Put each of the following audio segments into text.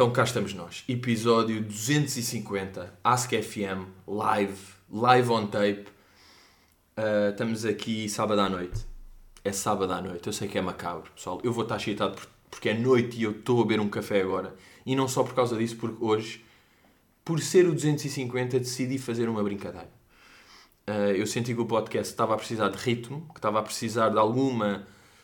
Então, cá estamos nós. Episódio 250, Ask FM, live, live on tape. Uh, estamos aqui sábado à noite. É sábado à noite, eu sei que é macabro, pessoal. Eu vou estar excitado por- porque é noite e eu estou a beber um café agora. E não só por causa disso, porque hoje, por ser o 250, decidi fazer uma brincadeira. Uh, eu senti que o podcast estava a precisar de ritmo, que estava a precisar de alguma,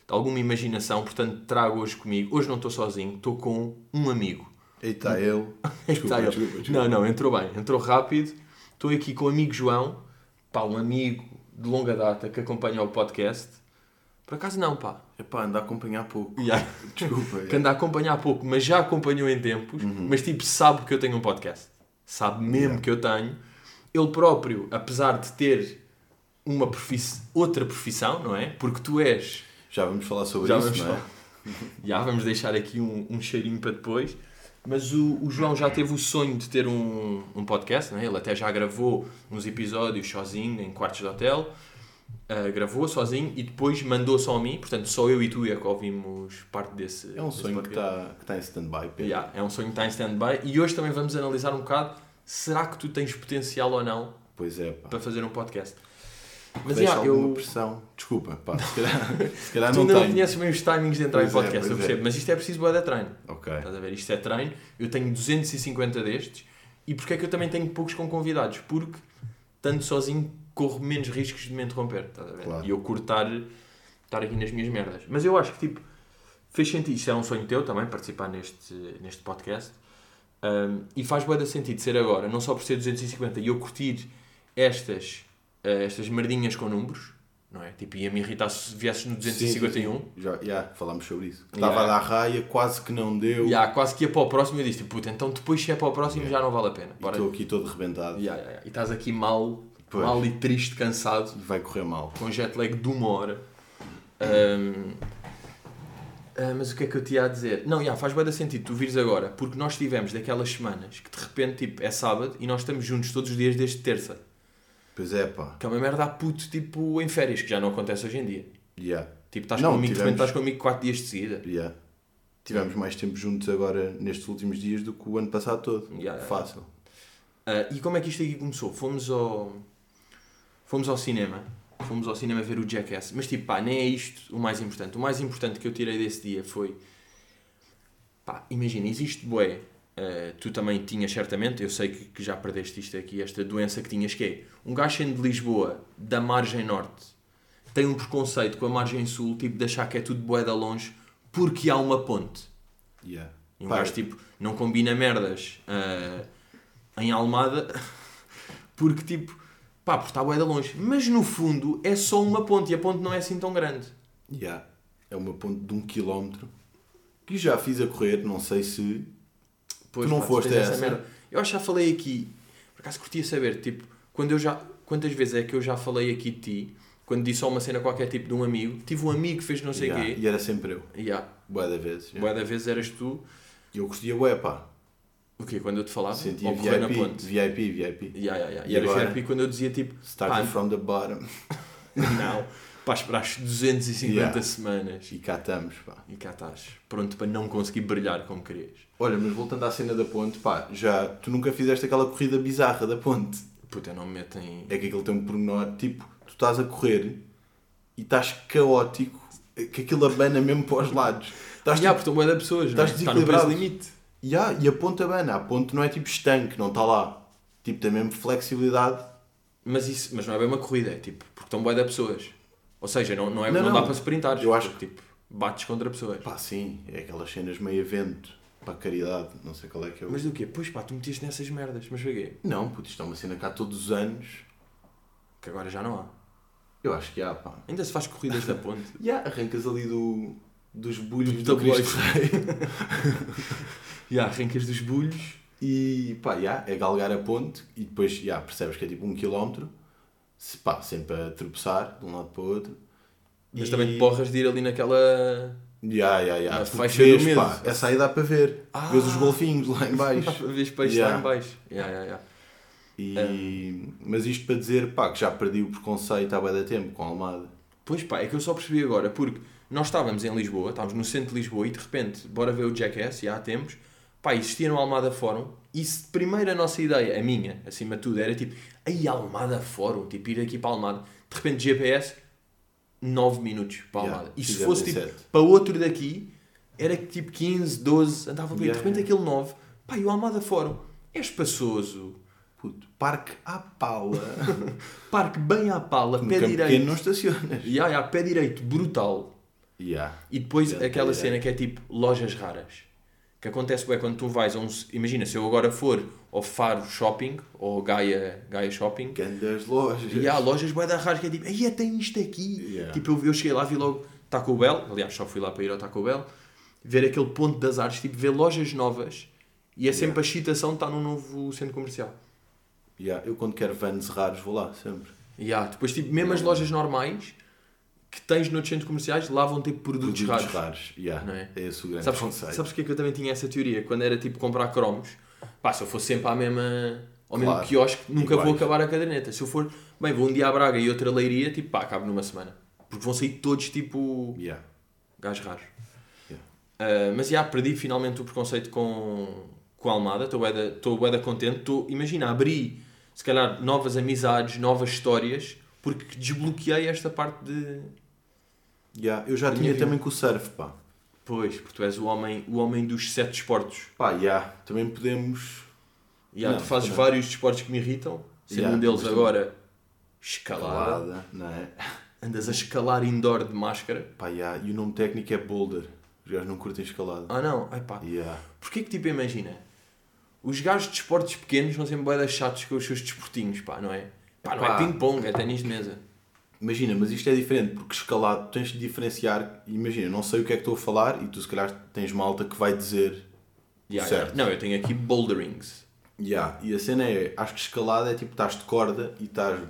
de alguma imaginação, portanto trago hoje comigo. Hoje não estou sozinho, estou com um amigo. Aí está ele. Desculpa, desculpa, desculpa. Não, não, entrou bem, entrou rápido. Estou aqui com o amigo João, pá, um amigo de longa data que acompanha o podcast. Por acaso não, pá. Epá, anda a acompanhar pouco. Yeah. Desculpa. Que anda a acompanhar há pouco, mas já acompanhou em tempos, mas tipo, sabe que eu tenho um podcast. Sabe mesmo Yeah. que eu tenho. Ele próprio, apesar de ter uma profiss... outra profissão, não é? Porque tu és Já vamos falar sobre Já isso, vamos não é? falar. Já vamos deixar aqui um, um cheirinho para depois. Mas o, o João já teve o sonho de ter um, um podcast, não é? ele até já gravou uns episódios sozinho em quartos de hotel. Ah, gravou sozinho e depois mandou só a mim, portanto só eu e tu é que ouvimos parte desse. É um desse sonho que podcast. está que tá em stand-by. Pedro. Yeah, é um sonho que está em stand-by e hoje também vamos analisar um bocado será que tu tens potencial ou não Pois é, para fazer um podcast. Mas Deixa yeah, alguma eu, pressão. Desculpa, pá. Se calhar, se calhar tu não tenho. conheces bem os timings de entrar em Pois é, podcast, eu pois é. percebo, mas isto é preciso boa da treino. Ok. Estás a ver? Isto é treino. Eu tenho 250 destes. E porquê é que eu também tenho poucos com convidados? Porque, tanto sozinho, corro menos riscos de me interromper. Estás a ver? Claro. E eu cortar estar aqui nas minhas merdas. Mas eu acho que, tipo, fez sentido. Isto é um sonho teu também, participar neste, neste podcast. Um, e faz de sentido ser agora, não só por ser 250 e eu curtir estas, eh, estas merdinhas com números, não é? Tipo, ia-me irritar se viesses no 251. Sim, sim, sim. Já, já falámos sobre isso. Yeah. Estava a dar raia, quase que não deu. Há, quase que ia para o próximo e eu disse, tipo, puta, então depois se é para o próximo Yeah. já não vale a pena. Estou aqui todo rebentado. Yeah, yeah, yeah. E estás aqui mal, Pois. mal e triste, cansado, vai correr mal. com jet lag de uma hora. Ahm, ah, mas o que é que eu te ia a dizer? Não, yeah, faz bem sentido tu vires agora, porque nós tivemos daquelas semanas que de repente tipo, é sábado e nós estamos juntos todos os dias desde terça. Pois é, pá. Que é uma merda a puto tipo em férias, que já não acontece hoje em dia. Yeah. Tipo, estás Não, comigo, tivemos- estás comigo 4 dias de seguida. Yeah. Tivemos mais tempo juntos agora nestes últimos dias do que o ano passado todo. Yeah. Fácil. Ah, e como é que isto aqui começou? Fomos ao. Fomos ao cinema. Fomos ao cinema ver o Jackass. Mas tipo, pá, nem é isto o mais importante. O mais importante que eu tirei desse dia foi. Pá, imagina, existe bué. Ah, tu também tinhas certamente, eu sei que, que já perdeste isto aqui, esta doença que tinhas, que é um gajo de Lisboa, da margem norte, tem um preconceito com a margem sul, tipo, de achar que é tudo bué da longe, porque há uma ponte. Yeah. E um Pá, gajo tipo não combina merdas ah, em Almada porque tipo, pá, porque está de longe. Mas no fundo é só uma ponte e a ponte não é assim tão grande. Yeah. É uma ponte de um quilómetro que já fiz a correr, não sei se. Pois, Tu não pá, foste tens essa? Eu acho que já falei aqui, por acaso curtia saber, tipo, quando eu já, quantas vezes é que eu já falei aqui de ti, quando disse só uma cena qualquer tipo de um amigo, tive um amigo que fez não sei o Yeah. quê, E era sempre eu. yeah, Boa da vez. yeah. bué da vez eras tu, E eu curtia bué, pá. o quê? Quando eu te falava? Sentia correr na VIP, ponte? VIP, VIP. Yeah, yeah, yeah. E, E eras agora? VIP quando eu dizia tipo, Starting Pá, from the bottom. Não, pá, esperaste 250 Yeah. semanas E cá estamos, pá. e cá estás, pronto para não conseguir brilhar como querias. Olha, mas voltando à cena da ponte, pá, já. Tu nunca fizeste aquela corrida bizarra da ponte. Puta, não me metem. É que aquilo tem um pormenor, tipo, tu estás a correr e estás caótico, que aquilo abana mesmo para os lados. Estás Já, tipo, porque pessoas, não é? estás Está desequilibrado. limite. Ya, e a ponte abana. A ponte não é tipo estanque, não está lá. Tipo, tem mesmo flexibilidade. Mas, isso, mas não é bem uma corrida, é tipo, porque estão bué de pessoas. Ou seja, não, não, é, Não, não, não. dá para sprintar. Eu acho que tipo, bates contra pessoas. Pá, sim, é aquelas cenas meio evento, para caridade, não sei qual é que é o... Mas do quê? Pois pá, tu metiste nessas merdas, mas foi quê? Não, puto, isto é uma cena cá todos os anos. Que agora já não há. Eu acho que há, pá. Ainda se faz corridas da ponte. Ya, arrancas ali do, dos bulhos Do do, Cristo. Rei. Já, arrancas dos bulhos. E pá, ya, é galgar a ponte e depois ya, percebes que é tipo um quilómetro, se, pá, sempre a tropeçar de um lado para o outro. Mas E- também te porras de ir ali naquela. Ya, ya, ya. Faixa vês, do medo. pá, essa aí dá para ver. Ah. Vês os golfinhos lá em baixo. Vês peixe Yeah. lá em baixo. Yeah, yeah, yeah. E... Mas isto para dizer, pá, que já perdi o preconceito há da tempo com a Almada. Pois pá, é que eu só percebi agora, porque nós estávamos em Lisboa, estávamos no centro de Lisboa e de repente, bora ver o Jackass, já temos. Pá, existia no Almada Fórum e se primeiro a nossa ideia, a minha, acima de tudo, era tipo, aí Almada Fórum, tipo, ir aqui para Almada. De repente, GPS, 9 minutos para Yeah, Almada. E se fosse tipo, para outro daqui, era tipo 15, 12, andava bem. Yeah, de repente, yeah. aquele 9, pá, e o Almada Fórum é espaçoso. Puto, parque à pala. Parque bem à pala, No pé campo direito. não estacionas. Ya, ya, pé direito, brutal. Yeah. E depois Ya, aquela cena que é tipo lojas raras. Que acontece bem quando tu vais a um. Imagina, se eu agora for ao Faro Shopping ou Gaia, Gaia Shopping, Grandes lojas. e há lojas bué da raras que é tipo, aí tem isto aqui. Yeah. Tipo, eu, eu cheguei lá, vi logo Taco Bell, aliás, só fui lá para ir ao Taco Bell, ver aquele ponto das artes, tipo, ver lojas novas e é sempre a excitação de estar num novo centro comercial. Yeah, Eu quando quero vans raros vou lá, sempre. E há, depois, tipo, mesmo as lojas normais que tens noutros centros comerciais, lá vão ter produtos, Produtos raros. raros. Yeah. É? É esse o grande Sabes, conceito. sabes porque é que eu também tinha essa teoria? Quando era tipo comprar cromos, pá, se eu for sempre à mesma, ao mesmo Claro. quiosque, nunca vou Iguais. acabar a caderneta. Se eu for, bem, vou um dia à Braga e outra leiria, tipo, pá, acabo numa semana. Porque vão sair todos tipo Yeah. gajos raros. Yeah. Ah, mas já perdi finalmente o preconceito com, com a Almada, estou bué bué contente. Estou, imagina, abri se calhar novas amizades, novas histórias, porque desbloqueei esta parte de. Yeah. Eu já tinha vida. também com o surf, pá. Pois, porque tu és o homem, o homem dos sete desportos. Pá, yeah. também podemos. Não, tu fazes não. vários desportos que me irritam, sendo Yeah, um deles agora escalada. Calada, não é? Andas a escalar indoor de máscara. Pá, yeah. E o nome técnico é boulder. Os gajos não curtem escalada. Ah não, ai pá. Yeah. Porquê que tipo, imagina, os gajos de desportos pequenos são sempre bué chatos com os seus desportinhos, pá, não é? Pá, não Pá. é ping-pong, é ténis de mesa. Imagina, mas isto é diferente, porque escalado tens de diferenciar. Imagina, não sei o que é que estou a falar e tu se calhar tens malta que vai dizer. Yeah, Certo. yeah. Não, eu tenho aqui boulderings. Yeah. E a cena é, acho que escalada é tipo, estás de corda e estás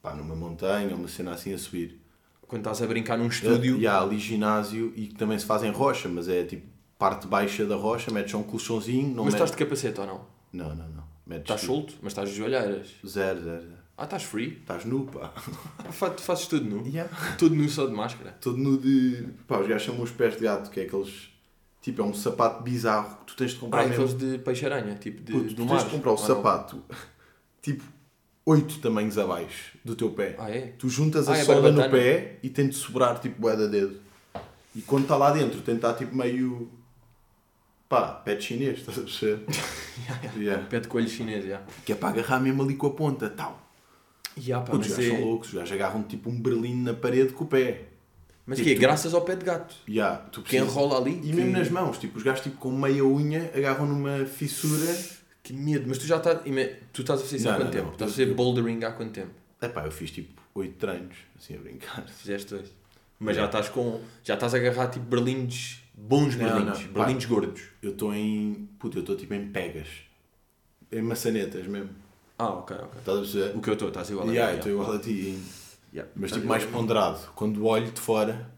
pá, numa montanha, uma cena assim a subir. Quando estás a brincar num estúdio, E há ali ginásio e que também se faz em rocha, mas é tipo parte baixa da rocha, metes só um colchãozinho, não mas estás metes... de capacete ou não? Não, não, não. Metes Estás tipo solto, mas estás de joelheiras. Zero, zero, zero. Ah, estás free? Estás nu, pá. Fa- Tu fazes tudo nu? Yeah. Tudo nu só de máscara. Todo nu de... Pá, os gajos chamam os pés de gato, que é aqueles... Tipo, é um sapato bizarro que tu tens de comprar Ah, mesmo. aqueles de peixe-aranha, tipo de, Puto, do tu mar. tens de comprar o ou não? sapato, tipo, oito tamanhos abaixo do teu pé. Ah, é? Tu juntas a Ah, é sola no barbatana. pé e tem de sobrar tipo bué de dedo. E quando está lá dentro, tem de estar tipo meio. pá, pé de chinês, estás a perceber? yeah. Pé de coelho chinês, já. Que é para agarrar mesmo ali com a ponta, tal. Ya, pá, Putos, os mas gajos é... são loucos, os gajos agarram tipo um berlino na parede com o pé. Mas Tipo, que é? tu- Graças ao pé de gato. Yeah, tu Que precisas- enrola ali. E que... mesmo nas mãos, tipo, os gajos tipo, com meia unha agarram numa fissura. Que medo. Mas tu já estás... Tu estás a fazer isso há Não, quanto não, tempo? não. Estás a fazer bouldering há quanto tempo? Epá, eu fiz tipo oito treinos, assim a brincar. Fizeste dois. Mas já Yeah. estás com... Já estás a agarrar tipo berlindes... Bons berlindes. Berlindes gordos. Eu estou em. Puta, eu estou tipo em pegas. Em maçanetas mesmo. Ah, ok, ok. Estás a perceber? O que eu estou, estás igual a Yeah, eu estou igual a ti. Yeah. Mas tipo mais ponderado. Quando olho de fora.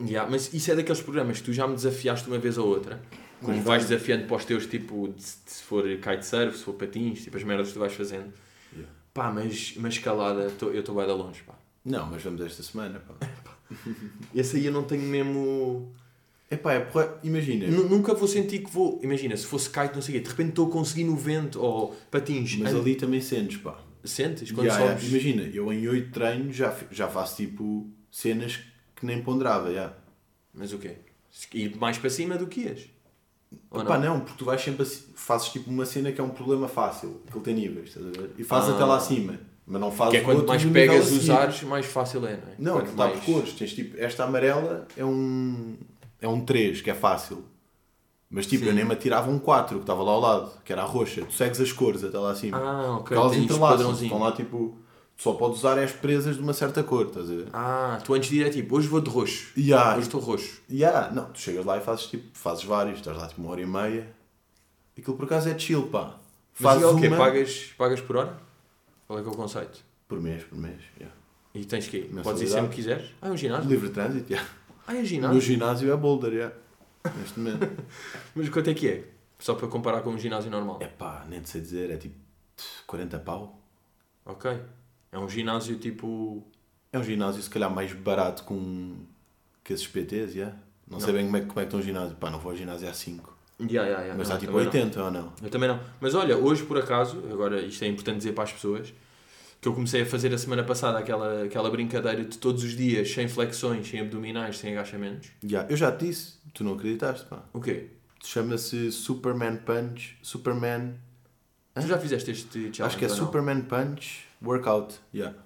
Yeah, mas isso é daqueles programas que tu já me desafiaste uma vez ou outra. Como Mas vais vai- desafiando para os teus, tipo, de- de- se for kitesurf, se for patins, tipo as merdas que tu vais fazendo. Yeah. Pá, mas, mas escalada, tô- eu estou bem de longe, pá. Não, mas vamos esta semana. Pá. Esse aí eu não tenho mesmo... Epá, é porra. Imagina. Nu- Nunca vou sentir que vou... Imagina, se fosse kite, não sei o quê, de repente estou a conseguir no vento, ou patins. Mas ali também sentes, pá. Sentes? Quando Yeah, yeah. sobes... Imagina, eu em oito treinos já, já faço tipo cenas que nem ponderava. Yeah. Mas o quê? Ir mais para cima do que ias? Ou Pá, não? não, porque tu vais sempre assim, fazes tipo uma cena que é um problema fácil, que ele tem níveis, estás a ver? E fazes Ah. até lá acima, mas não fazes Que é o quanto mais pegas os ares, mais fácil é, não é? Não, Quanto está mais... por cores. Tens tipo, esta amarela é um. É um 3, que é fácil. Mas tipo, eu Sim. nem me atirava um 4 que estava lá ao lado, que era a roxa. Tu segues as cores até lá acima. Ah, ok. Porque elas entrelaçam. Estão lá tipo. Tu só podes usar as presas de uma certa cor, estás a ver? Ah, tu antes de ir é tipo, hoje vou de roxo. Há. Hoje estou roxo. E há. Não, tu chegas lá e fazes tipo. Fazes vários, estás lá tipo uma hora e meia. Aquilo por acaso é chill, pá. Mas Fazes e é o quê? uma Pagas, pagas por hora? Qual é que é o conceito? por mês, por mês. Yeah. E tens que ir? Podes ir sempre que quiseres? Ah, é um ginásio? Livre trânsito, yeah. Ah, é um O meu ginásio? ginásio é boulder, yeah. Neste momento. Mas quanto é que é? Só para comparar com um ginásio normal. é pá, nem sei dizer, é tipo 40 pau. Ok. É um ginásio tipo... É um ginásio se calhar mais barato com que esses PTs, yeah? Não, sei Não. bem como é, que- como é que está um ginásio. Pá, não vou ao ginásio há 5. Ya, ya, ya. Mas Não, está tipo também não. 80 ou não? Eu também não. Mas olha, hoje por acaso, agora isto é importante dizer para as pessoas, que eu comecei a fazer a semana passada aquela, aquela brincadeira de todos os dias, sem flexões, sem abdominais, sem agachamentos. Ya, Eu já te disse, tu não acreditaste, pá. O quê? Chama-se Superman Punch. Superman. Tu já fizeste este challenge? Acho que é? Superman Punch Workout. Yeah.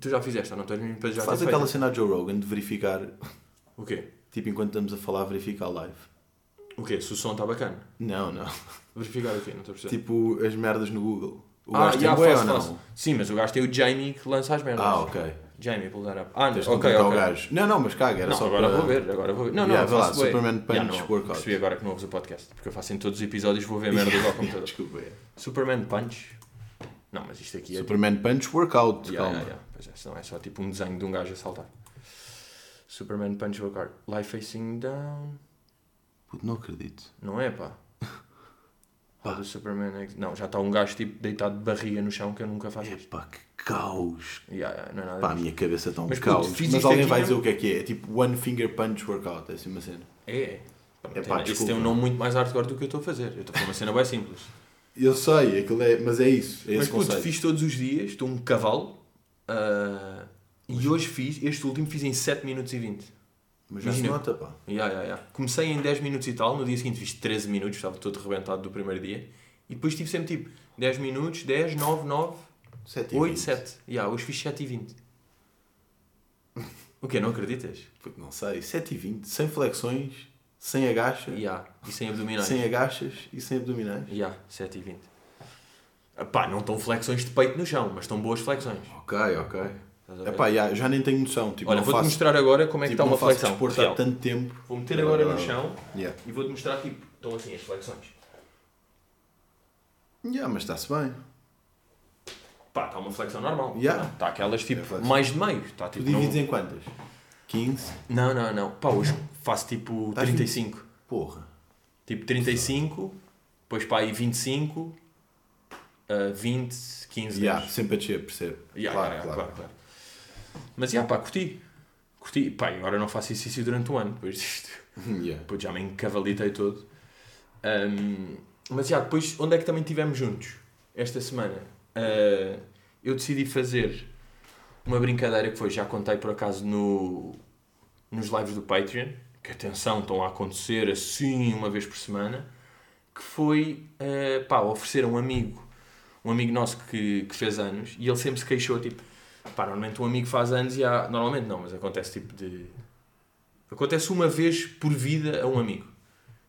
Tu já fizeste, não? Mesmo para já Faz aquela feito? cena a Joe Rogan de verificar, O quê? tipo, enquanto estamos a falar, verificar live. O quê? Se o som está bacana. Não, não. Verificar o quê? Não estou a perceber. Tipo, as merdas no Google. O ah, gajo tem já, bué faço, ou não? faço. Sim, mas o gajo tem o Jamie que lança as merdas. Ah, ok. Jamie, pull that up. Ah, Tens de ok, ok. o gajo. Não, não, mas caga, era Não, só agora para... vou ver, agora vou ver. Não, Yeah, não, vê lá, faço bué. Superman Punch não, Workout. Percebi agora que não ouves o podcast, porque eu faço em todos os episódios, vou ver merdas ao computador. Desculpa. é. Superman Punch. Não, mas isto aqui é. Superman Punch Workout, Yeah, calma. yeah, yeah. Pois é, senão é só tipo um desenho de um gajo a saltar. Superman Punch Workout. Lie facing down. Puto, não acredito. Não é, pá. Pá, do Superman. ex- Não, já está um gajo tipo deitado de barriga no chão que eu nunca faço isto. Pá, que caos. Yeah, yeah, não é nada Pá, a disso. minha cabeça está um Mas, puto, caos. fiz Mas isto alguém aqui vai mesmo- dizer o que é que é. É tipo One Finger Punch Workout, é assim uma cena. É. Pá, É tem- pá, Isso desculpa. tem um nome muito mais hardcore do que eu estou a fazer. Eu estou a fazer uma cena bem simples. Eu sei, aquilo é, mas é isso. É Mas esse puto, conceito. fiz todos os dias, estou um cavalo. ah, e hoje fiz, este último fiz em 7 minutos e 20. Mas já se Imagina. nota, pá. Ya, ya, ya. Comecei em 10 minutos e tal, no dia seguinte fiz 13 minutos, estava todo rebentado do primeiro dia. E depois tive sempre tipo 10 minutos, 10, 9, 9, 7 e 8, 20. 7. Ya, hoje fiz 7 e 20. O quê? Não acreditas? Puto, Não sei, 7 e 20. Sem flexões, sem agacha, Ya, e sem abdominais. sem agachas e sem abdominais. Ya, 7 e 20. Ah, Pá, não estão flexões de peito no chão, mas estão boas flexões. Ok, ok. Já, já nem tenho noção. Tipo, Olha, não vou-te faço, mostrar agora como é que tipo, está uma não faço flexão. desporto real. há tanto tempo. Vou meter agora no chão Yeah. e vou-te mostrar tipo, estão assim as flexões. Yeah, mas está-se bem. Pá, está uma flexão normal. Ya. Está aquelas tipo É mais de meio. Está Tu tipo. não- divides em quantas? 15? Não, não, não. Pá, hoje faço tipo Estás 35. Porra. Tipo 35, depois pá aí 25, uh, 20, 15, Yeah, 10. sempre a descer, percebo. Ya, claro, ya, claro. claro, claro. Mas já, pá, curti. Curti. Pá, agora não faço exercício durante um ano, depois disto. Yeah. Depois já me encavalitei todo. Um, mas já, depois, onde é que também estivemos juntos? Esta semana. Uh, eu decidi fazer uma brincadeira que foi, já contei por acaso no, nos lives do Patreon, que atenção, estão a acontecer assim uma vez por semana, que foi uh, pá, oferecer a um amigo, um amigo nosso que, que fez anos, e ele sempre se queixou, tipo, pá, normalmente um amigo faz anos e há, normalmente não, mas acontece tipo de Acontece uma vez por vida a um amigo.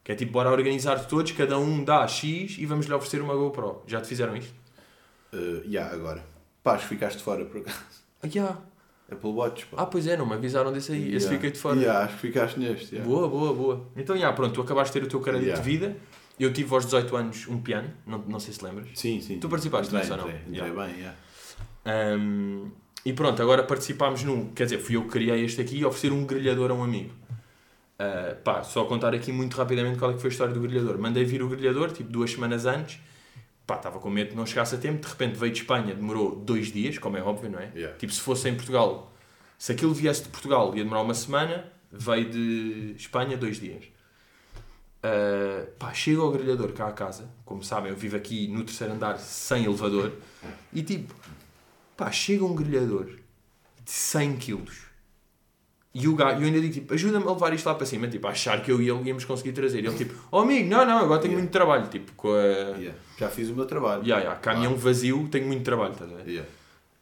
Que é tipo, bora organizar todos, cada um dá X e vamos lhe oferecer uma GoPro. Já te fizeram isto? Uh, yeah, agora. Pá, acho que ficaste fora por acaso. Ah, yeah. Apple Watch, pá. ah pois é, não me avisaram desse aí. Esse Yeah. fiquei de fora. Yeah, acho que ficaste neste. yeah. Boa, boa, boa. Então, já, pronto, tu acabaste de ter o teu crédito Yeah. de vida. Eu tive aos 18 anos um piano, não, não sei se lembras. Sim, sim. Tu participaste nisso ou não? entrei, entrei Yeah. bem, yeah. Um, e pronto, agora participámos num. Quer dizer, fui eu que criei este aqui e oferecer um grelhador a um amigo. Uh, pá, só contar aqui muito rapidamente qual é que foi a história do grelhador. Mandei vir o grelhador, tipo duas semanas antes. Pá, estava com medo de não chegasse a tempo. De repente veio de Espanha, demorou dois dias, como é óbvio, não é? Yeah. Tipo, se fosse em Portugal, se aquilo viesse de Portugal ia demorar uma semana, veio de Espanha dois dias. Uh, pá, chego ao grelhador cá à casa. Como sabem, eu vivo aqui no terceiro andar sem elevador. E tipo, pá, chega um grelhador de 100 quilos. E o gajo, eu ainda digo tipo, ajuda-me a levar isto lá para cima. Tipo, a achar que eu e ele íamos conseguir trazer. Ele tipo, oh amigo, não, não, agora tenho Yeah. muito trabalho. Tipo, com a. Yeah. Já fiz o meu trabalho. Yeah, yeah, caminhão vazio, tenho muito trabalho, estás a ver? Yeah.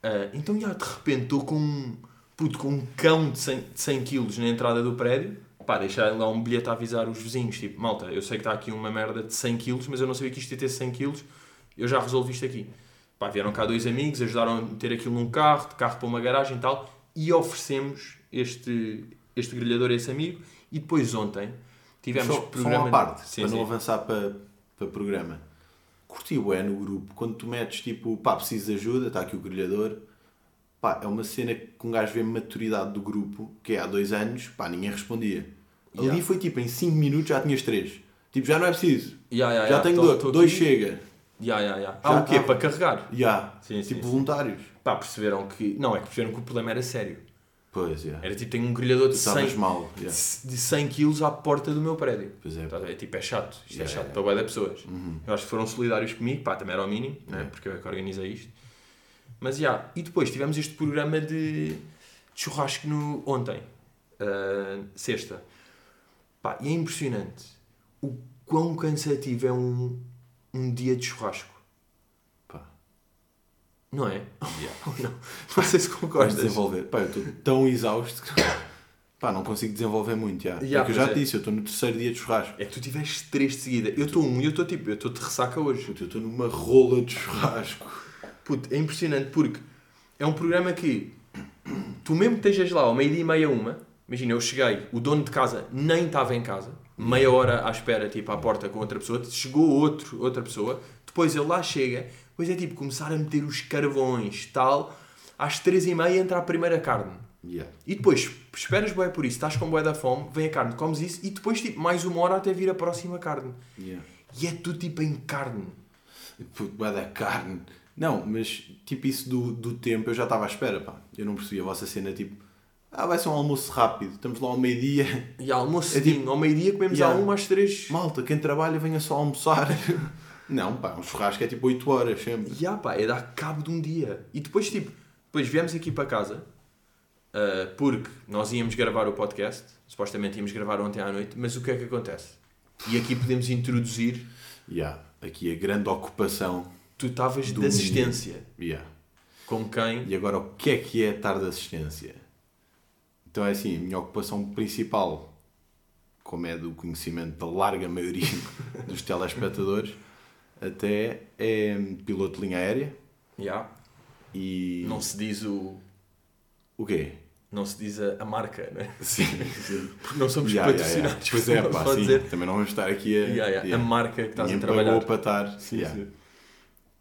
Ah, então, já, de repente, estou com um, puto, com um cão de 100, de 100 quilos na entrada do prédio. Pá, deixar lá um bilhete a avisar os vizinhos. Tipo, malta, eu sei que está aqui uma merda de 100 quilos, mas eu não sabia que isto ia ter 100 quilos. Eu já resolvi isto aqui. Pá, vieram cá dois amigos, ajudaram a meter aquilo num carro, de carro para uma garagem e tal. E oferecemos este, este grelhador a esse amigo. E depois, ontem, tivemos Só, só programa... uma parte, Sim, para sim. não avançar para, para programa. Curti é no grupo, quando tu metes tipo, pá, preciso de ajuda, está aqui o grelhador. Pá, é uma cena que um gajo vê maturidade do grupo, que é há dois anos, pá, ninguém respondia. Ali Yeah. foi tipo, em 5 minutos já tinhas 3. Tipo, já não é preciso. Ya, ya, já tenho tô- dois, tô dois chega. Ya, ya, ya. Já Ah, o quê? Para carregar? Já. Sim, sim, tipo, sim. voluntários. Pá, perceberam que... Não, é que perceberam que o problema era sério. Pois, yeah. Era tipo, tenho um grelhador de estavas 100, mal. yeah. de 100 kg à porta do meu prédio. Pois é. Estás a ver? Tipo, é chato. Isto Yeah, é chato yeah. para bué de pessoas. Uhum. Eu acho que foram solidários comigo, pá, também era ao mínimo, né? Porque eu é que organizei isto. Mas, já, e depois tivemos este programa de, de churrasco no, ontem, ah, sexta. Pá, e é impressionante o quão cansativo é um, um dia de churrasco. Pá. Não é? Yeah. Não? Não sei se concordas. desenvolver. Pá, eu estou tão exausto que pá, não consigo desenvolver muito. já. Yeah, é que eu já pois te é. disse, eu estou no terceiro dia de churrasco. É que tu tiveste três de seguida. Eu estou um e eu estou tipo, eu estou de ressaca hoje. Eu estou numa rola de churrasco. Puto, é impressionante porque é um programa que tu mesmo que estejas lá ao meio-dia e meia uma, imagina, eu cheguei, o dono de casa nem estava em casa, meia hora à espera, tipo, à porta com outra pessoa, chegou outro, outra pessoa, depois ele lá chega, depois é tipo começar a meter os carvões, tal, às três e meia entra a primeira carne. Yeah. E depois, esperas bué por isso, estás com bué da fome, vem a carne, comes isso e depois tipo mais uma hora até vir a próxima carne. Yeah. E é tudo tipo em carne. Puto, vai da carne. Não, mas tipo isso do, do tempo, eu já estava à espera, pá. Eu não percebi a vossa cena, tipo, ah, vai ser um almoço rápido, estamos lá ao meio-dia. E almoço É tipo- ao meio-dia comemos Yeah. à uma às três. Malta, quem trabalha venha só almoçar. Não, pá, um churrasco é tipo 8 horas sempre. Ya, pá, é dar cabo de um dia. E depois, tipo, depois viemos aqui para casa, ah, porque nós íamos gravar o podcast, supostamente íamos gravar ontem à noite, mas o que é que acontece? E aqui podemos introduzir, Yeah. Aqui a grande ocupação. tu estavas de assistência, Yeah. com quem? E agora, o que é que é estar de assistência? Então é assim, a minha ocupação principal, como é do conhecimento da larga maioria dos telespectadores, até é piloto de linha aérea Ya, e... não se diz o... O quê? Não se diz a, a marca, né? Sim, sim. Porque não somos Yeah, yeah, patrocinados. yeah. Pois é, pá, sim. dizer. Também não vamos estar aqui a... Ya, yeah. A marca que estás a trabalhar. para estar. Sim, Yeah. sim.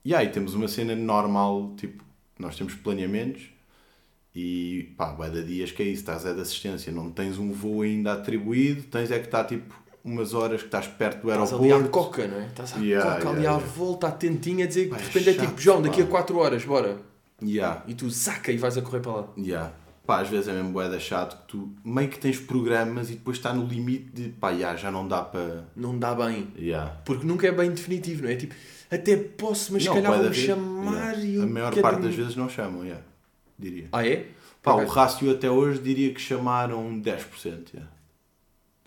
E aí temos uma cena normal, tipo, nós temos planeamentos e pá, vai dar dias que é isso, estás é de assistência, não tens um voo ainda atribuído, tens é que estar tipo umas horas que estás perto do Estás aeroporto. ali à coca, não é? Estás à Yeah, coca ali yeah, à yeah. volta, atentinha, a dizer que de é repente é chato, tipo, João, daqui a pá. 4 horas, bora. Yeah, E tu saca e vais a correr para lá. yeah. Pá, às vezes é mesmo boeda chato que tu meio que tens programas e depois está no limite de pá, yeah, já não dá para. Não dá bem. Yeah. Porque nunca é bem definitivo, não é? Tipo, até posso, mas se calhar da vão chamar yeah. e eu A maior parte das vezes não chamam, yeah, diria. Ah, é? Pá, o rácio até hoje diria que chamaram 10%. Yeah.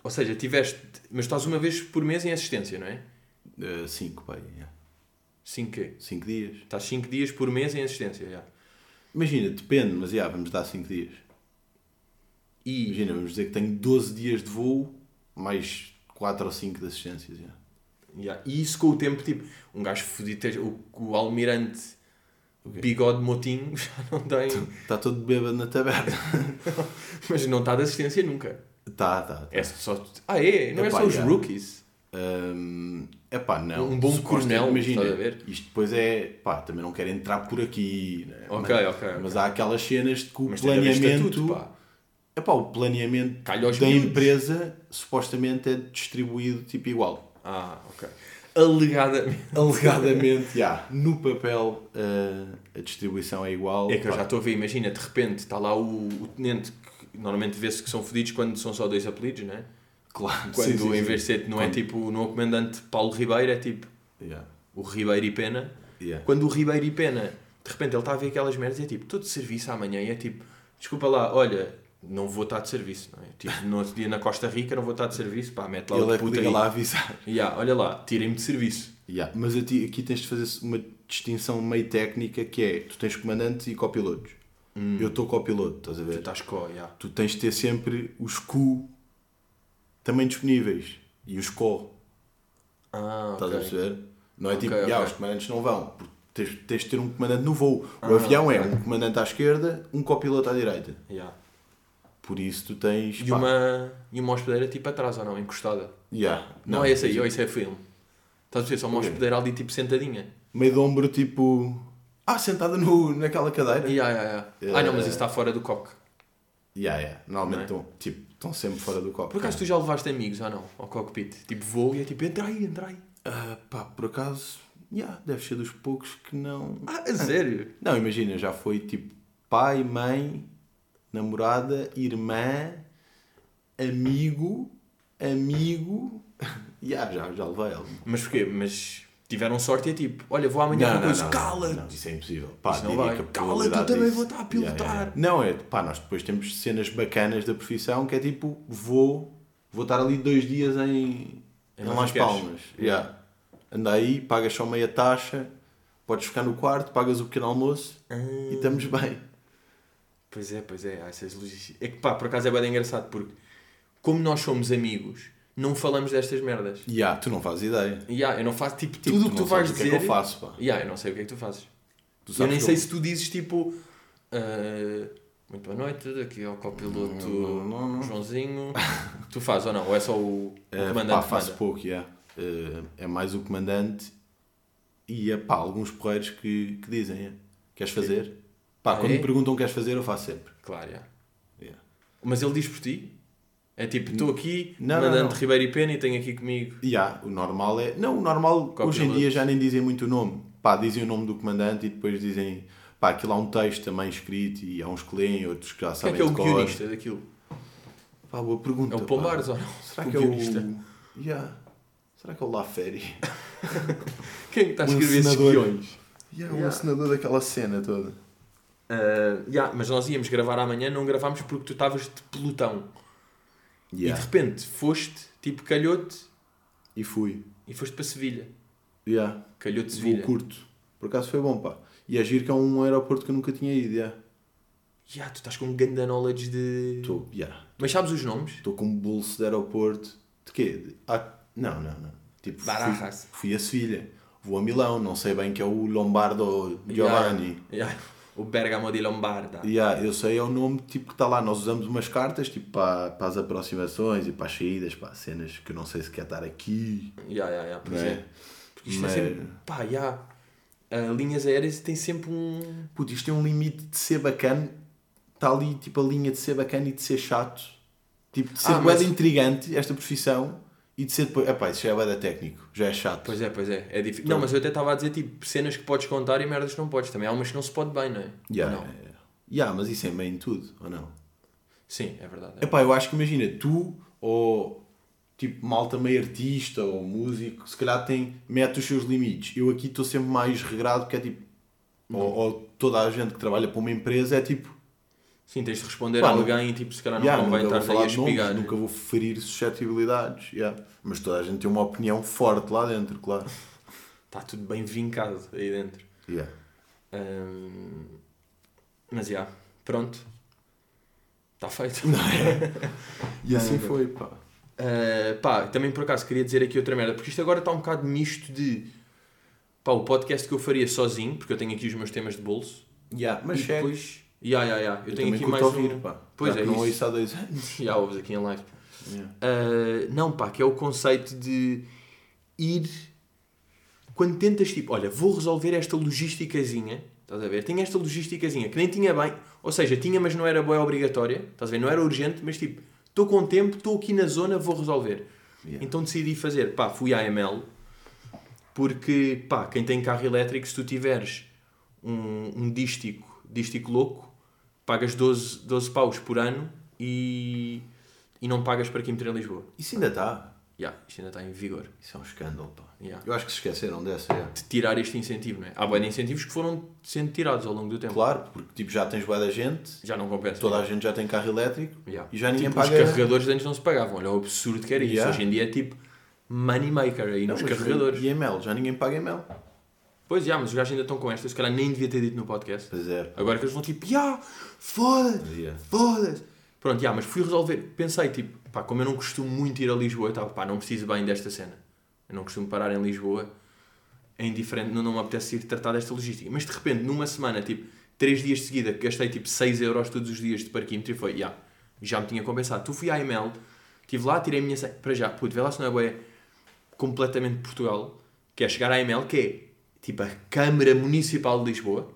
Ou seja, tiveste. Mas estás uma vez por mês em assistência, não é? 5, pá, yeah. 5 quê? 5 dias. Estás 5 dias por mês em assistência, já. Imagina, depende, mas yeah, vamos dar 5 dias. E. Imagina, vamos dizer que tenho 12 dias de voo, mais 4 ou 5 de assistências. yeah. já. E isso com o tempo, tipo, um gajo fodido, o, o almirante bigode motinho já não tem. Está todo bêbado na taberna. mas não está de assistência nunca. tá, tá. tá. É só. Ah, é? Não é Epá, só os rookies. Hum, epá, não. Um bom coronel, imagina, isto depois é, pá, também não quero entrar por aqui, né? Ok, mas, ok, mas há aquelas cenas de que o Mas planeamento, estatuto, pá. epá, o planeamento da miúdos. empresa supostamente é distribuído tipo igual. Ah, ok. Alegadamente. Alegadamente, já, no papel uh, a distribuição é igual. É que eu já estou a ver, imagina, de repente está lá o, o tenente, que normalmente vê-se que são fodidos quando são só dois apelidos, não é? Claro, Quando sim, sim, em vez de ser, não é Quando- tipo, não é o comandante Paulo Ribeiro, é tipo Yeah, o Ribeiro e Pena. yeah. Quando o Ribeiro e Pena, de repente ele está a ver aquelas merdas e é tipo, de serviço amanhã e é tipo, desculpa lá, olha, não vou estar de serviço, não é? Tipo, no outro dia na Costa Rica não vou estar de serviço, pá, mete lá Ele o é puta aí. lá avisar. Ya, olha lá, tirem-me de serviço. Yeah, Mas a ti- aqui tens de fazer uma distinção meio técnica que é, tu tens comandantes e copilotos. Eu estou copiloto, estás a Tu ver? estás com, ya. Tu tens de ter sempre os Q também disponíveis e os CO, Ah, estás a perceber? Não é Ok, tipo, ok. "Ya, os comandantes não vão, porque tens, tens de ter um comandante no voo. O Ah, avião é um comandante à esquerda, um copiloto à direita. Ya. Por isso tu tens. E pá, uma, e uma hospedeira tipo atrás ou não, encostada. yeah, Não, é esse aí, ou isso é filme. Estás a ver, só uma Ok. hospedeira ali tipo sentadinha. Meio de ombro, tipo. Ah, sentada no, naquela cadeira. Ya, ya, ya. Ah não, mas isso está fora do coque. Yeah, yeah. Normalmente Não é? estão tipo, estão sempre fora do copo. Por acaso tu já levaste amigos ou não? Ao cockpit? Tipo voo e é tipo, entra aí, entra aí. Ah, pá, por acaso, yeah, deve ser dos poucos que não. Ah, a sério? Não, imagina, já foi tipo pai, mãe namorada, irmã, amigo, amigo. yeah, já, já levei ela. Mas porquê? Mas tiveram sorte e é tipo, olha, vou amanhã com coisa, cala! não, isso é impossível. Pá, Isso não vai. que a Cala, probabilidade tu também vou estar a pilotar. Não, é, pá, nós depois temos cenas bacanas da profissão que é tipo, vou, vou estar ali dois dias em, Em em Las. Palmas. Yeah. Anda aí, pagas só meia taxa, podes ficar no quarto, pagas o pequeno almoço e estamos bem. Pois é, pois é, há essas logísticas. É que pá, por acaso é bem engraçado porque, como nós somos amigos, não falamos destas merdas. Yeah, tu não fazes ideia. E ah, eu não faço tipo, Tipo, tudo o que tu vais dizer. Que é que eu faço, pá. E ah, eu não sei o que é que tu fazes. Tu Eu nem sei se tu dizes tipo. ah, muito boa noite, aqui é o copiloto Não, não, não. Joãozinho. tu fazes ou não? Ou é só o, o É, comandante pá, faço pouco, yeah. Eh, é mais o comandante e é pá, alguns porreiros que, que dizem, yeah. queres fazer? Pá, Ah, quando é? me perguntam queres fazer, eu faço sempre. Claro, yeah. Yeah. Mas ele diz por ti? É tipo, estou aqui, Não, não, comandante não. Ribeiro e Pena e tenho aqui comigo. Yeah, o normal é. Não, o normal Copiloto. hoje em dia já nem dizem muito o nome. Pá, dizem o nome do comandante e depois dizem. Pá, aquilo há um texto também escrito e há uns que leem, outros que já Quem é sabem que é o de cor. guionista daquilo? Pá, boa pergunta. É o. Pombares ou não? Será O que é o. Yeah. Será que é o Laferi? Quem é que está a O escrever esses encenador. guiões? Yeah, o Yeah. assinador daquela cena toda. Uh, yeah, mas nós íamos gravar amanhã, não gravámos porque tu estavas de pelotão. E Yeah. de repente foste, tipo, calhote E fui. e foste para Sevilha. Yeah. Calhote Sevilha. curto. Por acaso foi bom, pá. E é giro que é um aeroporto que eu nunca tinha ido, yeah. Yeah, tu estás com um ganda knowledge de... Estou, yeah. Mas sabes os nomes? Estou com um bolso de aeroporto. De quê? De- Ah, não, não, não. Tipo, Barajas. Fui, fui a Sevilha. Vou a Milão. Não sei bem que é o Lombardo Giovanni. Yeah. O Bergamo di Lombarda. Yeah, eu sei é o nome tipo que está lá. Nós usamos umas cartas tipo para, para as aproximações e para as saídas, para cenas que eu não sei se quer estar aqui. Yeah, yeah, yeah, pois Não é? é. Porque isto Mas- é sempre... Pá, yeah. Uh, linhas aéreas tem sempre um... Puto, isto tem um limite de ser bacana. Está ali tipo a linha de ser bacana e de ser chato. Tipo, de ser Ah, mas- intrigante esta profissão e de ser depois. Epá, isso já é bué da técnico. Já é chato. Pois é, pois é. é difícil. Não, mas eu até estava a dizer, tipo, cenas que podes contar e merdas que não podes. Também há umas que não se pode bem, não é? Yeah, Ou não? é- yeah, mas isso é meio em tudo, ou não? Sim, é verdade. é. Epá, eu acho que imagina, tu ou tipo malta meio artista ou músico, se calhar tem, mete os seus limites. Eu aqui estou sempre mais regrado que é tipo. Ou, ou toda a gente que trabalha para uma empresa é tipo. Sim, tens de responder Pá, a não- alguém e tipo, se calhar não Yeah, convém vou estar aí a falar de nomes, espigar. nunca vou ferir suscetibilidades. yeah. Mas toda a gente tem uma opinião forte lá dentro, claro. Está tudo bem vincado aí dentro. Yeah. Ahm, Mas já, pronto. Está feito. E assim não. foi, pá. Uh, pá, também por acaso queria dizer aqui outra merda, porque isto agora está um bocado misto de pá, o podcast que eu faria sozinho, porque eu tenho aqui os meus temas de bolso. Yeah, mas e segue. depois. Ya, ya, ya. Eu, tenho aqui mais ouvir, um. pá. Pois Já é não isso. ouço há dois anos. Já ouves aqui em live. Yeah. Uh, não, pá, que é o conceito de ir. Quando tentas, tipo, olha, vou resolver esta logísticazinha, estás a ver? Tinha esta logísticazinha que nem tinha bem, ou seja, tinha, mas não era boa obrigatória, estás a ver? Não era urgente, mas tipo, estou com tempo, estou aqui na zona, vou resolver. Yeah. Então decidi fazer, pá, fui à ML, porque, pá, quem tem carro elétrico, se tu tiveres um, um dístico, dístico louco, pagas 12, 12 paus por ano e, e não pagas para quilómetro em Lisboa. Isso ainda está. Ya, isto ainda está em vigor. Isso é um escândalo, pá. Ya. Eu acho que se esqueceram dessa, yeah. De tirar este incentivo, não é? Há bué de incentivos que foram sendo tirados ao longo do tempo. Claro, porque tipo, já tens bué da gente, Já não compensa. toda a gente já tem carro elétrico Ya. e já ninguém Tipo, paga. Os carregadores antes não se pagavam. Olha o absurdo que era isso. Hoje em dia é tipo money maker aí Não, nos carregadores. E ML, já ninguém paga ML. Pois, já, mas os gajos ainda estão com esta. Se calhar nem devia ter dito no podcast. Pois é. Agora que eles vão tipo, ya, foda-se, Yeah. foda-se. Pronto, já, mas fui resolver. Pensei, tipo, pá, como eu não costumo muito ir a Lisboa, eu estava, pá, não preciso bem desta cena. Eu não costumo parar em Lisboa. É indiferente, não, não me apetece ir tratar desta logística. Mas de repente, numa semana, tipo, três dias de seguida, que gastei tipo 6 euros todos os dias de parquímetro e foi, já, já me tinha compensado. Tu fui à ML, estive lá, tirei a minha senha. Para já, puto, vê lá se não é bué, completamente Portugal, que é chegar à ML, que é tipo a Câmara Municipal de Lisboa,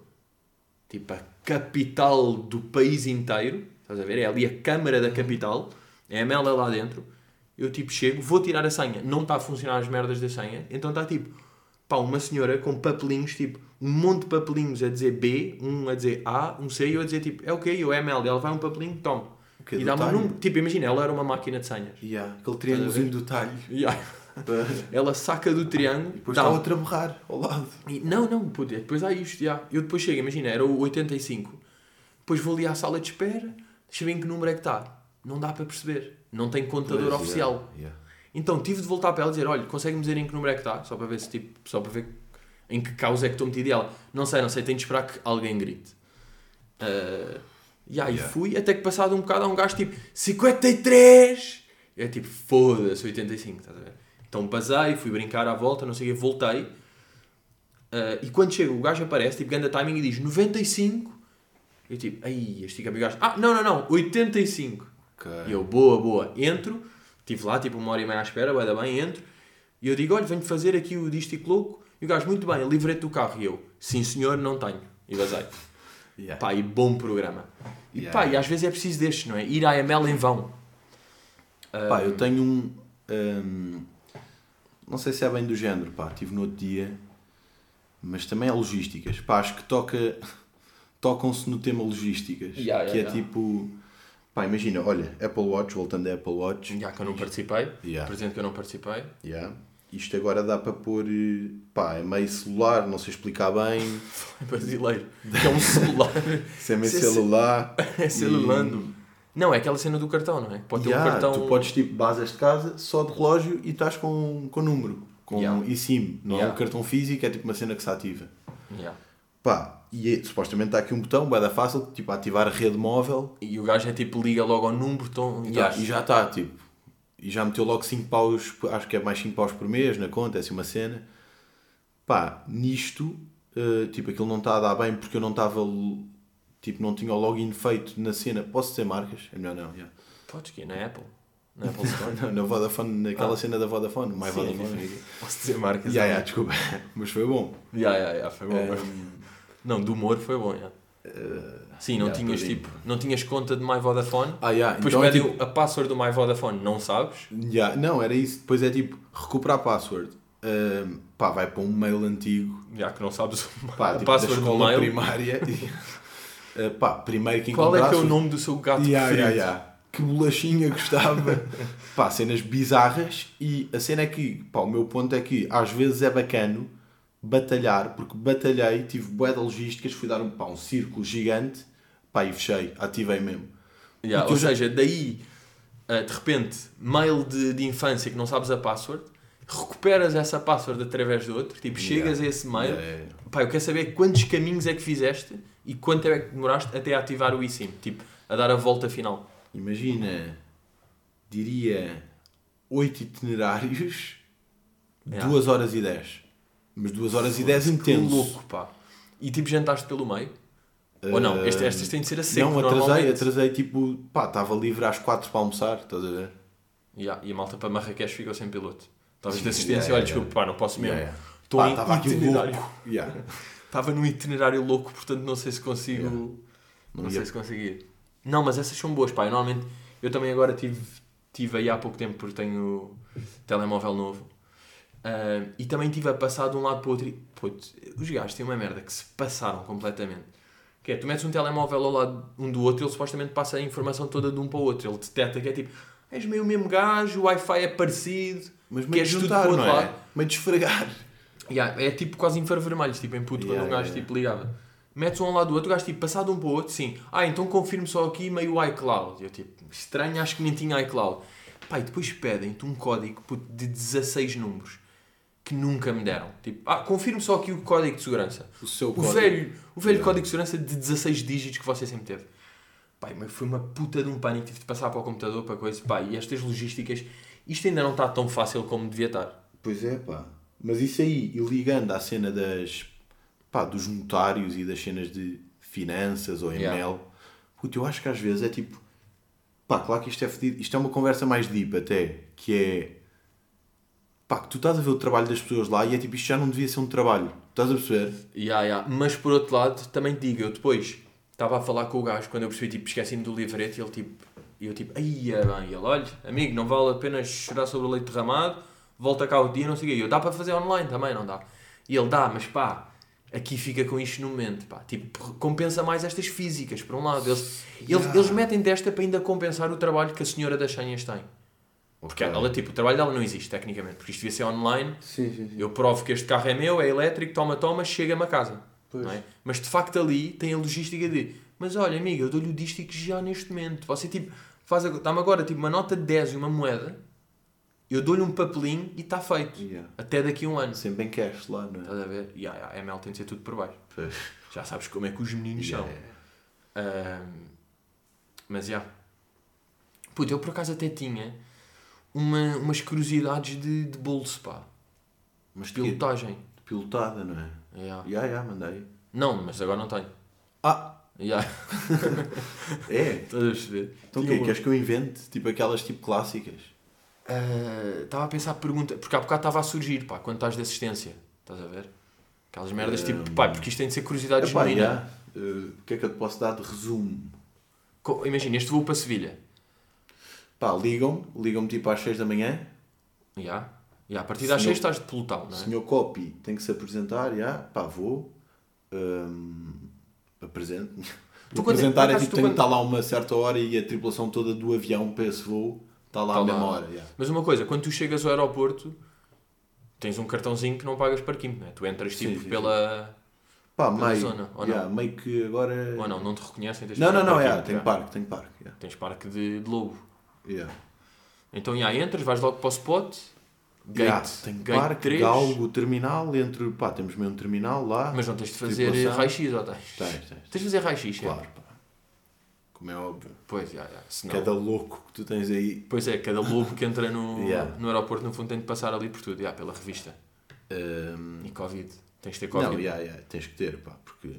tipo a capital do país inteiro, estás a ver? É ali a Câmara da capital, a ML é lá dentro. Eu tipo chego, vou tirar a senha, não está a funcionar as merdas da senha, então está tipo pá, uma senhora com papelinhos, tipo, um monte de papelinhos a dizer B, um a dizer A, um C e eu a dizer tipo, é o quê? Eu é ML. Ela vai um papelinho, toma. quê? E dá-me um número. Tipo, imagina, ela era uma máquina de senhas. Yeah, aquele triângulozinho do talho. Yeah. Ela saca do triângulo. Depois dá outra a berrar ao lado. E- não, não, puto, depois há isto, já. Eu depois chego, imagina, era o 85. Depois vou ali à sala de espera, deixa eu ver em que número é que está. Não dá para perceber. Não tem contador Pois, oficial. yeah, yeah. Então tive de voltar para ela e dizer, olha, consegue-me dizer em que número é que está? Só para ver se tipo, só para ver em que causa é que estou metido e ela. Não sei, não sei, tenho de esperar que alguém grite. Uh, e aí Yeah. fui, até que passado um bocado há um gajo tipo 53! Eu é tipo, foda-se, 85, estás a ver? Então basei, fui brincar à volta, não sei o quê, voltei. Uh, e quando chega, o gajo aparece, tipo, ganda timing e diz 95. Eu tipo, ai, este fica gajo. Ah, não, não, não, 85. Ok. E eu, boa, boa, entro, estive lá, tipo uma hora e meia à espera, vai dar bem, entro, e eu digo, olha, venho fazer aqui o dístico louco, e o gajo, muito bem, livrei-te do carro, e eu, sim senhor, não tenho, e vazei. Yeah. Pá, e bom programa. E Yeah. pá, e às vezes é preciso destes, não é? Ir à ML em vão. Pá, eu tenho um, hum, Não sei se é bem do género, pá. Tive no outro dia. Mas também é logísticas. Pá, acho que toca. Tocam-se no tema logísticas. Yeah, yeah, que é yeah. tipo. Pá, imagina, olha, Apple Watch, voltando a Apple Watch. Já que eu não participei, Yeah. presente que eu não participei. Yeah. Isto agora dá para pôr. Pá, é meio celular, não sei explicar bem. É brasileiro. É um celular. Se é meio é celular. é celulando. Não, é aquela cena do cartão, não é? Pode ter Yeah, um cartão. Tu podes tipo basas de casa só de relógio e estás com, com número. Com Yeah. eSIM. Não é Yeah. um cartão físico, é tipo uma cena que se ativa. Yeah. Pá, e é- supostamente está aqui um botão, vai dar fácil, tipo ativar a rede móvel. E o gajo é tipo, liga logo ao número, tão... Yeah, e já está, tipo. E já meteu logo 5 paus, acho que é mais 5 paus por mês na conta, é assim uma cena. Pá, nisto, eh, tipo, aquilo não está a dar bem porque eu não estava, tipo, não tinha o login feito na cena. Posso dizer marcas? É melhor não, yeah. Podes que Na Apple. Na Apple Store. Não, na Vodafone, naquela Ah. cena da Vodafone, mais Sim, Vodafone. Posso dizer marcas. Yeah, também. yeah, desculpa, mas foi bom. Yeah, yeah, yeah, foi bom. Um, Não, do humor foi bom, yeah. Sim, não yeah, tinhas tipo, não tinhas conta de My Vodafone. ah, yeah, Depois então é tipo, a password do My Vodafone, não sabes? yeah, não, era isso. Depois é tipo, recuperar a password. Um, pá, vai para um mail antigo. Já que não sabes Pá, a tipo, da password do escola mail. primária. Uh, pá, primeiro que Qual é que é o nome do seu gato Yeah, preferido? yeah, yeah. Que bolachinha gostava. pá, cenas bizarras. E a cena é que, pá, o meu ponto é que às vezes é bacano batalhar, porque batalhei, tive bué de logísticas, fui dar um, pá, um círculo gigante, pá, e fechei, ativei mesmo. Yeah, ou seja, daí, ah, de repente, mail de, de infância que não sabes a password, recuperas essa password através do outro, tipo, chegas a esse mail, Yeah, yeah, yeah. pá, eu quero saber quantos caminhos é que fizeste e quanto é que demoraste até ativar o eSIM, tipo, a dar a volta final. Imagina, diria 8 itinerários, Yeah. 2 horas e 10. Mas 2 horas e 10 Que intenso. louco, pá. E tipo, jantaste pelo meio? Ou não? Este- estas têm de ser a seco, Não, atrasei, atrasei tipo, pá, estava livre às 4 para almoçar, estás a ver? Yeah, e a malta para Marrakech ficou sem piloto. Estavas de assistência, yeah, olha, yeah, desculpa, pá, não posso mesmo. Yeah, yeah. Estou Pá, em estava aqui itinerário. louco. Yeah. Estava num itinerário louco, portanto não sei se consigo. Yeah. Não, Não sei se consigo ir. Não, mas essas são boas, pá. Eu, normalmente, eu também agora tive, tive aí há pouco tempo porque tenho telemóvel novo. Ah, e também tive a passar de um lado para o outro. E, puto, os gajos têm uma merda que se passaram completamente. Que é, tu metes um telemóvel ao lado um do outro e ele supostamente passa a informação toda de um para o outro. Ele detecta que é tipo, és meio o mesmo gajo, o Wi-Fi é parecido. Mas meio Queres de tudo juntar, para o outro é? lado? Meio de esfregar. Yeah, é tipo quase infravermelhos, tipo em puto, Yeah, quando um gajo yeah, tipo, ligava. Metes um ao lado do outro, o gajo tipo, passado um para o outro, sim. Ah, então confirmo só aqui meio iCloud. Eu tipo, estranho, acho que nem tinha iCloud. E depois pedem-te um código puto, de 16 números que nunca me deram. Tipo, ah, confirmo só aqui o código de segurança. O seu O código. velho, o velho Yeah. código de segurança de 16 dígitos que você sempre teve. Pai, mas foi uma puta de um pânico. Tive de passar para o computador, para coisa. Pá, e estas logísticas, isto ainda não está tão fácil como devia estar. Pois é, pá. Mas isso aí, e ligando à cena das, pá, dos notários e das cenas de finanças ou Yeah. ML, puto, eu acho que às vezes é tipo, pá, claro que isto é fedido, isto é uma conversa mais deep até, que é, pá, que tu estás a ver o trabalho das pessoas lá e é tipo, isto já não devia ser um trabalho, estás a perceber? Ya, ya. Mas por outro lado, também te digo, eu depois estava a falar com o gajo quando eu percebi, tipo, esqueci-me do livreto e ele tipo, e eu tipo, aí é bem, e ele, olha, amigo, não vale a pena chorar sobre o leite derramado, volta cá o dia, não sei o quê. E eu, dá para fazer online também, não dá? E ele dá, mas pá, aqui fica com isto no momento, pá. Tipo, compensa mais estas físicas, por um lado. Eles, eles, Yeah. eles metem desta para ainda compensar o trabalho que a senhora das senhas tem. Porque Ok. ela, tipo, o trabalho dela não existe, tecnicamente, porque isto devia ser online. Sim, sim, sim. Eu provo que este carro é meu, é elétrico, toma, toma, chega-me a casa. É? Mas de facto ali tem a logística de mas olha, amiga, eu dou-lhe o dístico já neste momento. Você tipo, faz dá-me agora tipo, uma nota de 10 e uma moeda, eu dou-lhe um papelinho e está feito. Yeah. Até daqui a um ano. Sempre em cash lá, não é? Estás a ver? E yeah, yeah, a ML tem de ser tudo por baixo. Pois. Já sabes como é que os meninos Yeah. são. Mas já. Puta, eu por acaso até tinha uma, umas curiosidades de, de bolso, pá. Mas Pilotagem. pilotada, não é? Yeah. Já, já, mandei. Não, mas agora não tenho. Ah, Yeah. é? Estás a perceber? Então o quê? Queres que eu invente? Tipo aquelas tipo clássicas? Ah, Estava a pensar a pergunta, porque há bocado estava a surgir, pá, quando estás de assistência. Estás a ver? Aquelas merdas tipo, Hum. pá, porque isto tem de ser curiosidade Epá, genuína. Uh, o que é que eu te posso dar de resumo? Imagina, este voo para Sevilha. Pá, ligam-me, ligam-me tipo às 6 da manhã. Já. Já, a partir das Senhor- 6 estás de pelotão, não é? Senhor Copy tem que se apresentar, já. Pá, vou. Um, apresento. Quando- apresentar é tipo, tu tenho que quando- estar lá uma certa hora e a tripulação toda do avião para esse voo está lá Tá a lá. hora. já. Mas uma coisa, quando tu chegas ao aeroporto, tens um cartãozinho que não pagas parquinho, não é? Tu entras Sim, tipo sim, pela. Pá, Pela meio. zona, ou já, meio que agora. Ou não, não te reconhecem. tens Não, não, não, é, parquinho, tem parque, tem parque. já. Tens parque de, de lobo. Já. Então já entras, vais logo para o spot. Gate, Já, tem gate parque, 3. galgo, terminal, entre. Pá, temos mesmo um terminal lá. Mas não tens de fazer Tripulação. raio-x ou tens? Tens, tens. Tens de fazer raio-x, é? Claro, pá. Como é óbvio. Pois, já, já. Senão... Cada louco que tu tens aí. Pois é, cada lobo que entra no, Yeah. no aeroporto, no fundo, tem de passar ali por tudo, já, pela revista. hum, E Covid. Tens de ter Covid. não, já, já, tens que ter, pá, porque.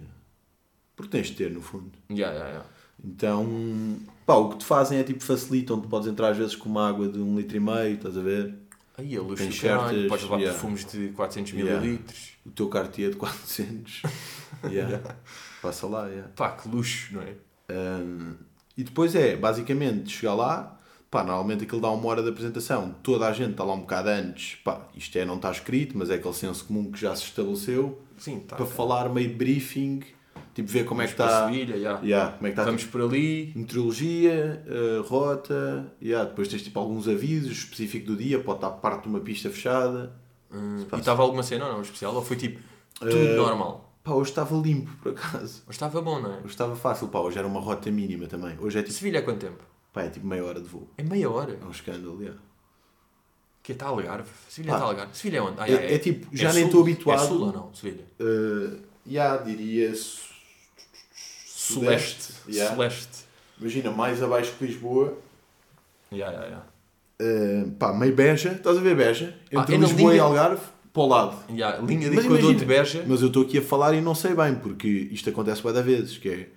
Porque tens de ter, no fundo. Já, já, já. Então, pá, o que te fazem é tipo facilitam, tu podes entrar às vezes com uma água de um litro e meio, estás a ver? Aí a luz certas- podes levar yeah. perfumes de 400 Yeah. mililitros. O teu Cartier de 400. yeah. Passa lá, yeah. Pá, que luxo, não é? Um, e depois é, basicamente, chegar lá, pá, normalmente aquilo dá uma hora de apresentação, toda a gente está lá um bocado antes, pá, isto é, não está escrito, mas é aquele senso comum que já se estabeleceu, Sim, tá. para falar meio briefing, tipo ver como é que Vamos está, Sevilha, já. yeah, como é que está Vamos por ali. tipo, meteorologia, uh, rota, yeah, depois tens tipo alguns avisos específicos do dia, pode estar parte de uma pista fechada. Hum, e estava alguma cena ou não especial? Ou foi tipo tudo Eh, normal? Pá, hoje estava limpo, por acaso. Mas estava bom, não é? Hoje estava fácil, pá, hoje era uma rota mínima também. Hoje é tipo, Sevilha há quanto tempo? pá, é tipo meia hora de voo. É meia hora. É um escândalo, yeah. Que está a Algarve. Sevilha está Algarve. Sevilha é onde? Ah, é- é tipo, já nem estou habituado. É sul ou não? Sevilha? Uh, yeah, diria su- Celeste. yeah. Celeste. Imagina, mais abaixo que Lisboa. Ya, ya. Uh, pá, meio Beja. Estás a ver Beja? Ah, Entre é na Lisboa e Algarve, para o lado. Ya, linha de Mas Equador imagina, de Beja. Mas eu estou aqui a falar e não sei bem, porque isto acontece bué da vezes, que é...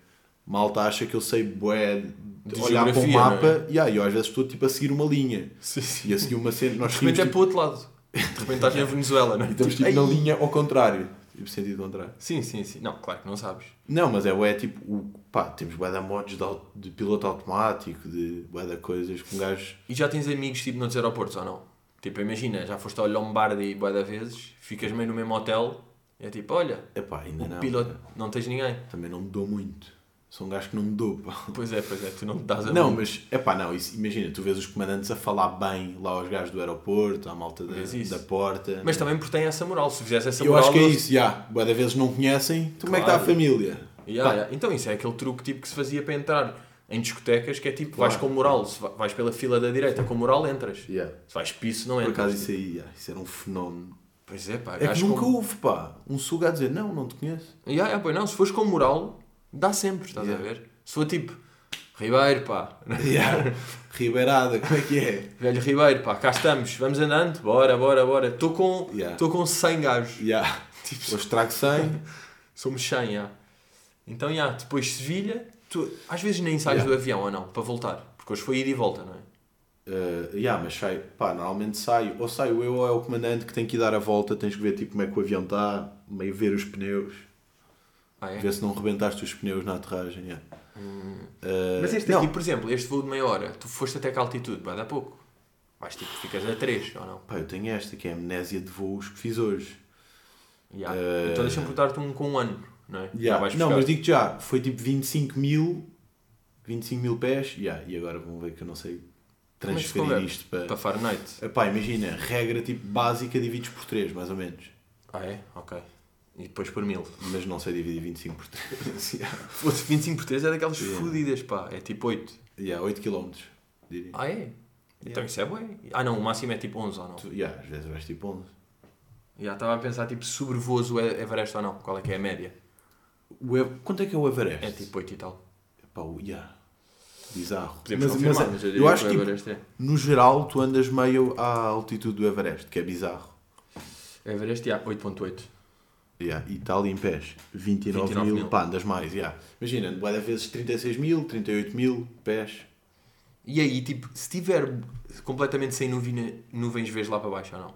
Malta acha que eu sei bué de olhar para o geografia, mapa é? yeah, e eu às vezes estou tipo a seguir uma linha. Sim, sim. E a seguir uma cena, nós De repente é tipo, para o outro lado. De repente estás na Venezuela, não é? e estamos tipo na linha ao contrário. Tipo, sentido contrário. Sim, sim, sim. Não, claro que não sabes. Não, mas é bué tipo, o, pá, temos bué da modos de, de piloto automático, de bué da coisas que um gajo... E já tens amigos tipo noutros aeroportos ou não? Tipo, imagina, já foste ao Lombardi bué da vezes, ficas meio no mesmo hotel, e é tipo, olha, Epá, ainda o não. piloto, não tens ninguém. Também não me dou muito. Sou um gajo que não me dou, pá. Pois é, pois é, tu não te dás a Não, mão. mas, epá, não, isso, imagina, tu vês os comandantes a falar bem lá aos gajos do aeroporto, à malta da, Vês isso. da porta. Mas também porque tem essa moral. Se fizesse essa eu moral. acho que é eles- isso, já. Boa da vezes não conhecem, como é que está a Claro. família? Pá. ya. Então isso é aquele truque tipo que se fazia para entrar em discotecas que é tipo, Claro. vais com moral, se va- vais pela fila da direita com moral entras. Yeah. Se vais piso não Por entras. acaso isso aí, já, isso era um fenómeno. Pois é, pá. É que nunca houve, pá, um suga a dizer, não, não te conheço. Ya, ya, pois não, se fores com moral, dá sempre, estás Yeah. a ver? Se for tipo, Ribeiro, pá, Yeah. Ribeirada, como é que é? velho Ribeiro, pá, cá estamos, vamos andando, bora, bora, bora. Estou com, Yeah. estou com 100 gajos. Yeah. Tipo, Hoje trago 100. somos 100, ya. Então, ya, depois Sevilha, tu às vezes nem sais Yeah. do avião ou não, para voltar. Porque hoje foi ida e volta, não é? Uh, yeah, mas sai, pá, normalmente saio, ou saio eu ou é o comandante que tem que ir dar a volta, tens que ver tipo como é que o avião está, meio ver os pneus, Ah, é? ver se não rebentaste os pneus na aterragem. yeah. Uh, Mas este não, aqui, por exemplo, este voo de meia hora, tu foste até que altitude? Vai dar pouco. Vais tipo, ficas a 3 ou não? pá, eu tenho esta que é a amnésia de voos que fiz hoje. Yeah. Eh, Então deixa-me perguntar-te um com um ano, não é? Yeah. Não, mas digo já, foi tipo 25 mil, 25 mil pés, yeah. e agora vão ver que eu não sei é transferir converte? isto para... Para Fahrenheit. Epá, imagina, regra tipo básica divides por 3, mais ou menos. Ah, é? Ok. E depois por mil. Mas não sei dividir 25 por 3. yeah. Fosse 25 por 3 é daquelas Yeah. fodidas, pá. É tipo 8. yeah, 8 km, diria. Ah, é? Então isso é bem. Ah, não, o máximo é tipo 11 ou não? Tu- yeah, às vezes vais tipo 11. Já estava a pensar tipo sobrevoas o Everest ou não. Qual é que é a média? O Ev- Quanto é que é o Everest? É tipo 8 e tal. Epá, o... yeah. Bizarro. Podemos Mas- confirmar, mas, mas, eu eu acho que tipo, é. no geral tu andas meio à altitude do Everest, que é bizarro. Everest, já, 8.8. Yeah, e está ali em pés. 29, 29 mil, mil. pá, andas mais. Yeah. Imagina, de vezes 36 mil, 38 mil pés. E aí, tipo, se estiver completamente sem nuvem, nuvens, vês lá para baixo ou não?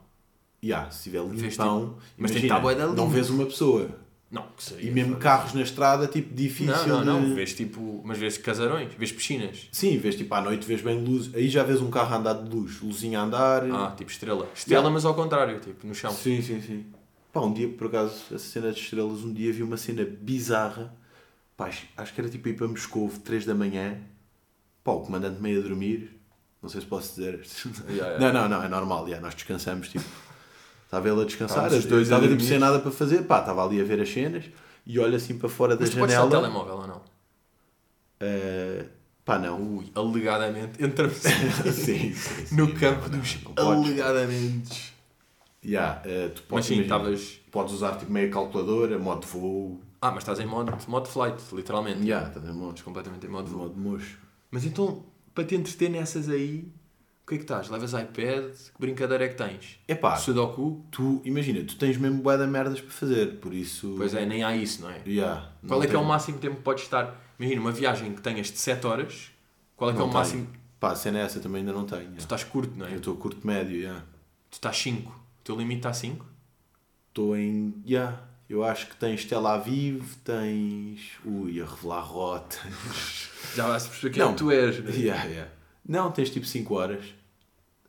Yeah, se tiver Vês, limpão, mas tem que estar bué da não vês uma pessoa. Não, que seria. E mesmo carros na estrada, tipo, difícil Não, não, de... não. Vês tipo. Mas vês casarões, vês piscinas. Sim, vês tipo à noite, vês bem luz. Aí já vês um carro a andar de luz, luzinha a andar. Ah, tipo estrela. Estrela, Yeah. mas ao contrário, tipo, no chão. Sim, sim, sim. Pá, um dia, por acaso, a cena de estrelas, um dia vi uma cena bizarra. Pá, acho, que era tipo ir para Moscou, 3 da manhã. Pá, o comandante meio a dormir. Não sei se posso dizer. Yeah, yeah. Não, não, não, é normal. já, nós descansamos, tipo. Estava ele a descansar, Estávamos os dois estava tipo sem nada para fazer. Pá, estava ali a ver as cenas e olha assim para fora da Mas tu podes estar o janela. telemóvel ou não? Eh, pá, não. Ui, alegadamente. Entramos sim, sim, sim. no campo Não, dos não podes. alegadamente. Já, eh, tu Mas podes, sim, imagina, estavas. podes usar tipo meia calculadora, modo de voo. Ah, mas estás em modo, modo flight, literalmente. Já, estás em modo, Estás completamente em modo de voo. modo mocho. Mas então, para te entreter nessas aí, que é que estás? Levas iPad? Que brincadeira é que tens? Epá, Sudoku? tu, imagina, tu tens mesmo bué de merdas para fazer, por isso... Pois é, nem há isso, não é? Yeah, Qual não é que é o máximo tempo que podes estar? Imagina, uma viagem que tenhas de 7 horas, qual é que é o tenho. máximo? Pá, a cena é essa também ainda não tenho. Tu estás curto, não é? Eu estou curto médio, já. Tu estás 5. O teu limite está 5? Estou em... Já, eu acho que tens Tel Aviv, tens... Ui, a revelar rotas. Já vais perceber quem é tu és. yeah, yeah. Não, tens tipo 5 horas.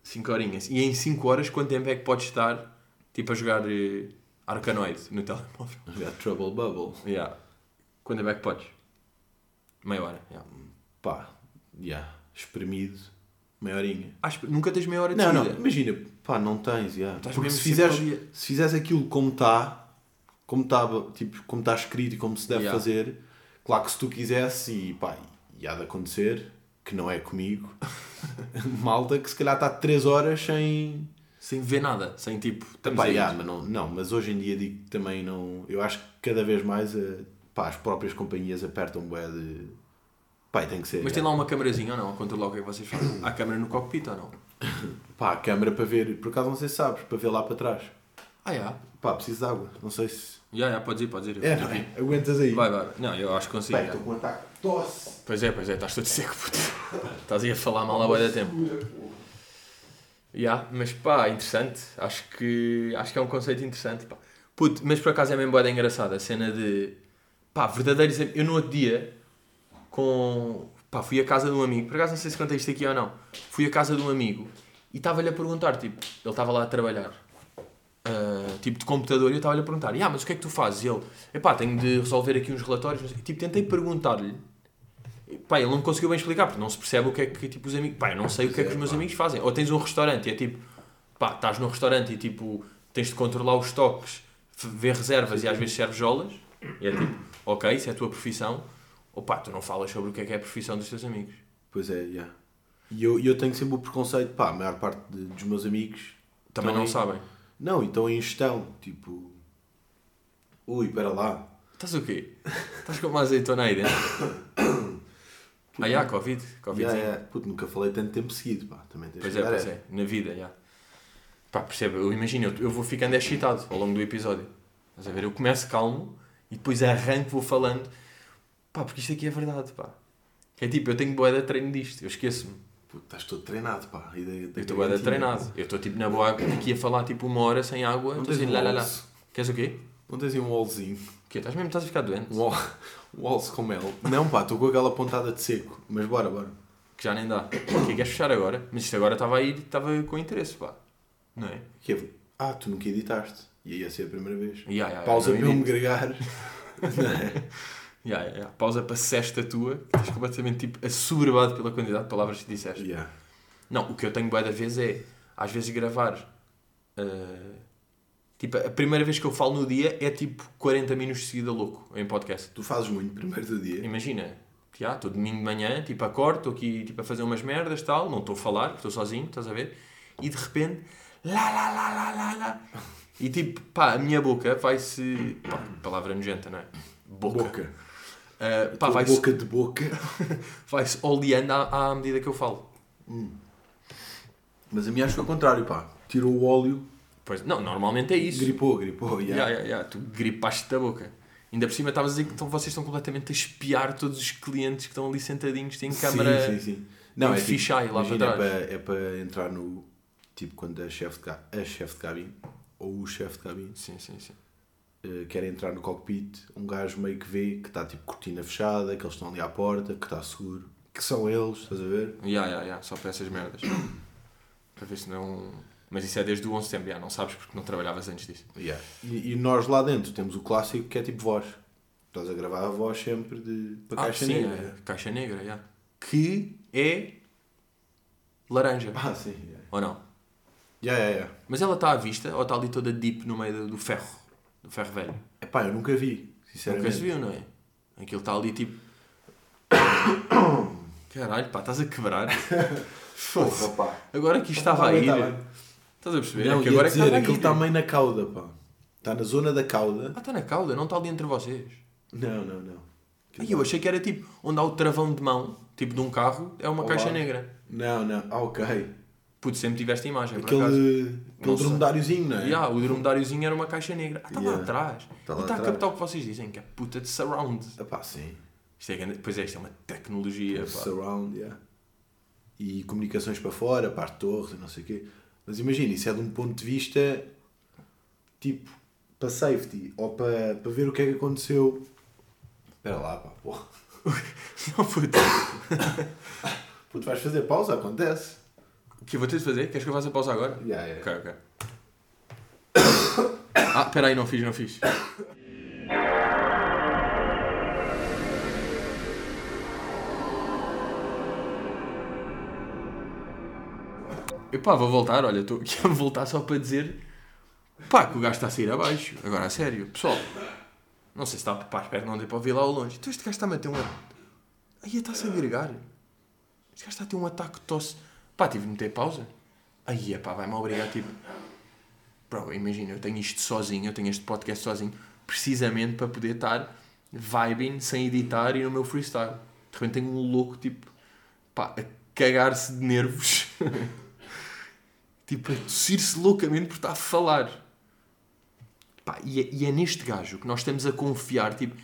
5 horinhas. E em 5 horas, quanto tempo é que podes estar tipo a jogar eh, Arcanoid no telemóvel? Já, Trouble Bubble. Yeah. Quanto tempo é que podes? Meia hora. Yeah. Pá, já, espremido, meia horinha. Acho que nunca tens meia hora de Não, não, imagina, pá, não tens. Estás Porque mesmo se sempre fizeres, ali se fizeres aquilo como está, como está tipo, como está escrito e como se deve Yeah. fazer, claro que se tu quisesse, e pá, e há de acontecer, que não é comigo, malta que se calhar está 3 horas sem. Sem ver nada. Sem tipo. Estamos Pá, aí. já, mas não, não, mas hoje em dia digo que também não. Eu acho que cada vez mais eh, pá, as próprias companhias apertam bué de. Pá, tem que ser. Mas tem lá uma câmerazinha ou não? A controlar o que é que vocês fazem? Há câmera no cockpit ou não? Pá, a câmera para ver, por acaso não sei se sabes, para ver lá para trás. Ah, já. Pá, preciso de água, não sei se. Já, já, podes ir, podes ir. É, é? Aguentas aí. Vai, vai. Não, eu acho que consigo. Bem, já. estou com um ataque de tosse. Pois é, pois é, estás todo seco, puto. Estás aí a falar mal há de tempo. Ya, mas pá, interessante. Acho que, acho que é um conceito interessante. Pá. Puto, mas por acaso é mesmo boa engraçada a cena de. Pá, verdadeiros. Eu no outro dia, com. Pá, fui à casa de um amigo. Por acaso não sei se contei isto aqui ou não. Fui à casa de um amigo e estava-lhe a perguntar, tipo, ele estava lá a trabalhar. Ah, tipo de computador e eu estava-lhe a perguntar, ah, mas o que é que tu fazes? E ele, epá, tenho de resolver aqui uns relatórios. não sei." E, tipo, tentei perguntar-lhe Pá, ele não me conseguiu bem explicar, porque não se percebe o que é que tipo, os amigos. Pá, eu não sei o que é que os meus amigos fazem. Ou tens um restaurante e é tipo, pá, estás no restaurante e tipo, tens de controlar os estoques, f- ver reservas e às vezes serves jolas. E é tipo, ok, isso é a tua profissão. Ou pá, tu não falas sobre o que é que é a profissão dos teus amigos. Pois é, já. E eu, eu tenho sempre o preconceito, pá, a maior parte de- dos meus amigos. Também estão não em- sabem. Não, e estão em gestão, tipo. Ui, espera lá. Estás o quê? Estás com uma azeitona aí dentro? Ah, já, Covid. Covid. Já, já. Puto, nunca falei tanto tempo seguido, pá. Também tens Pois é, pois essa. é. Na vida, já. Pá, percebe? Eu imagino, eu, eu vou ficando excitado ao longo do episódio. Estás a ver? Eu começo calmo e depois arranco, vou falando. Pá, porque isto aqui é verdade, pá. É tipo, eu tenho boa de treino disto, eu esqueço-me. Puto, estás todo treinado, pá. Eu estou gargantinha, treinado. Eu estou tipo na boa aqui a falar tipo uma hora sem água. Não Estou tens assim, um lá, lá, lá. Queres o quê? Não tens aí um wallzinho? O quê? Estás mesmo estás a ficar doente? Um wall, waltz com mel? Não, pá, estou com aquela pontada de seco. Mas bora, bora. Que já nem dá. O que queres fechar agora? Mas isto agora estava aí, estava com interesse, pá. Não é? Que é- Ah, tu nunca editaste. E aí ia ser a primeira vez. Ya, ya, Pausa para eu me gregar. Não é? Ya, ya. Pausa para sesta tua, que estás completamente tipo, assoberbado pela quantidade de palavras que disseste. Yeah. Não, o que eu tenho bué da vez é, às vezes, gravar. eh, tipo, a primeira vez que eu falo no dia é tipo 40 minutos de seguida louco em podcast. Tu fazes muito primeiro do dia. Imagina, ah, estou domingo de manhã, tipo, acordo, estou aqui tipo, a fazer umas merdas tal, não estou a falar, porque estou sozinho, estás a ver? E de repente, lá, lá, lá, lá, lá, lá. E tipo, pá, a minha boca vai-se. palavra nojenta, não é? Boca. Boca. Uh, pá, vai-se boca de boca. vai oleando à, à medida que eu falo. Mas a minha acho que foi o contrário, pá. Tirou o óleo, Pois, não, normalmente é isso. gripou, gripou. Ya, Yeah. ya, ya, Tu gripaste da boca. Ainda por cima estavas a dizer que então, vocês estão completamente a espiar todos os clientes que estão ali sentadinhos, têm câmara. Sim, sim, sim. Não, é tipo, lá imagina, para trás. É para, é para entrar no. Tipo, quando a chefe de, a chefe de cabine, ou o chefe de cabine, Sim, sim, sim. Eh, quer entrar no cockpit, um gajo meio que vê que está tipo cortina fechada, que eles estão ali à porta, que está seguro, que são eles, estás a ver? Ya, ya, ya, só para essas merdas. para ver se não. Mas isso é desde o 11 de setembro, ya, não sabes porque não trabalhavas antes disso. Yeah. E, e nós lá dentro temos o clássico que é tipo voz. Estás a gravar a voz sempre de, para Ah, caixa sim, negra. é, caixa negra, ya. Que é laranja. Ah, sim. Yeah. Ou não? Yeah, yeah, yeah. Mas ela está à vista ou está ali toda deep no meio do ferro? Do ferro velho? Epá, eu nunca vi, Nunca sinceramente. se viu, não é? Aquilo está ali tipo. Caralho, pá, estás a quebrar. Pá. Agora que isto estava a ir. tá bem. Estás a perceber? Não, é que agora é que dizer, estava a aquilo está meio na cauda, pá. Está na zona da cauda. Ah, está na cauda, não está ali entre vocês. Não, não, não. Aí eu achei que era tipo, onde há o travão de mão, tipo de um carro, é uma Olá. caixa negra. Não, não. Ah, ok. Putz, sempre tiveste a imagem. Aquele, aquele dromedáriozinho, não é? Ya, o dromedáriozinho era uma caixa negra. Ah, está lá Yeah. atrás. Tá e lá está a captar o que vocês dizem, que é puta de surround. Epá, sim. Isto é, grande- pois é, isto é uma tecnologia. pá. Surround, yeah. E comunicações para fora, para a torre, não sei o quê. Mas imagina, isso é de um ponto de vista tipo para safety ou para, para ver o que é que aconteceu. Espera lá, pá, porra. Não, puta. Puto, vais fazer pausa? Acontece. O que eu vou ter de fazer? Queres que eu faça pausa agora? Yeah, yeah. Ok, ok. Ah, espera aí, não fiz, não fiz. Epá, vou voltar, olha, estou aqui a voltar só para dizer pá, que o gajo está a sair abaixo. Agora, a sério, pessoal, não sei se está, pá, espero que não dê para ouvir lá ao longe. Então este gajo está a meter um... Aí está-se a agregar. Este gajo está a ter um ataque de tosse. Pá, tive de meter pausa. Aí, pá, vai-me obrigar, tipo... Bro, imagina, eu tenho isto sozinho, eu tenho este podcast sozinho, precisamente para poder estar vibing, sem editar e no meu freestyle. De repente tenho um louco, tipo, pá, a cagar-se de nervos. tipo, a tossir-se loucamente por estar a falar. Pá, e, é, e é neste gajo que nós estamos a confiar, tipo,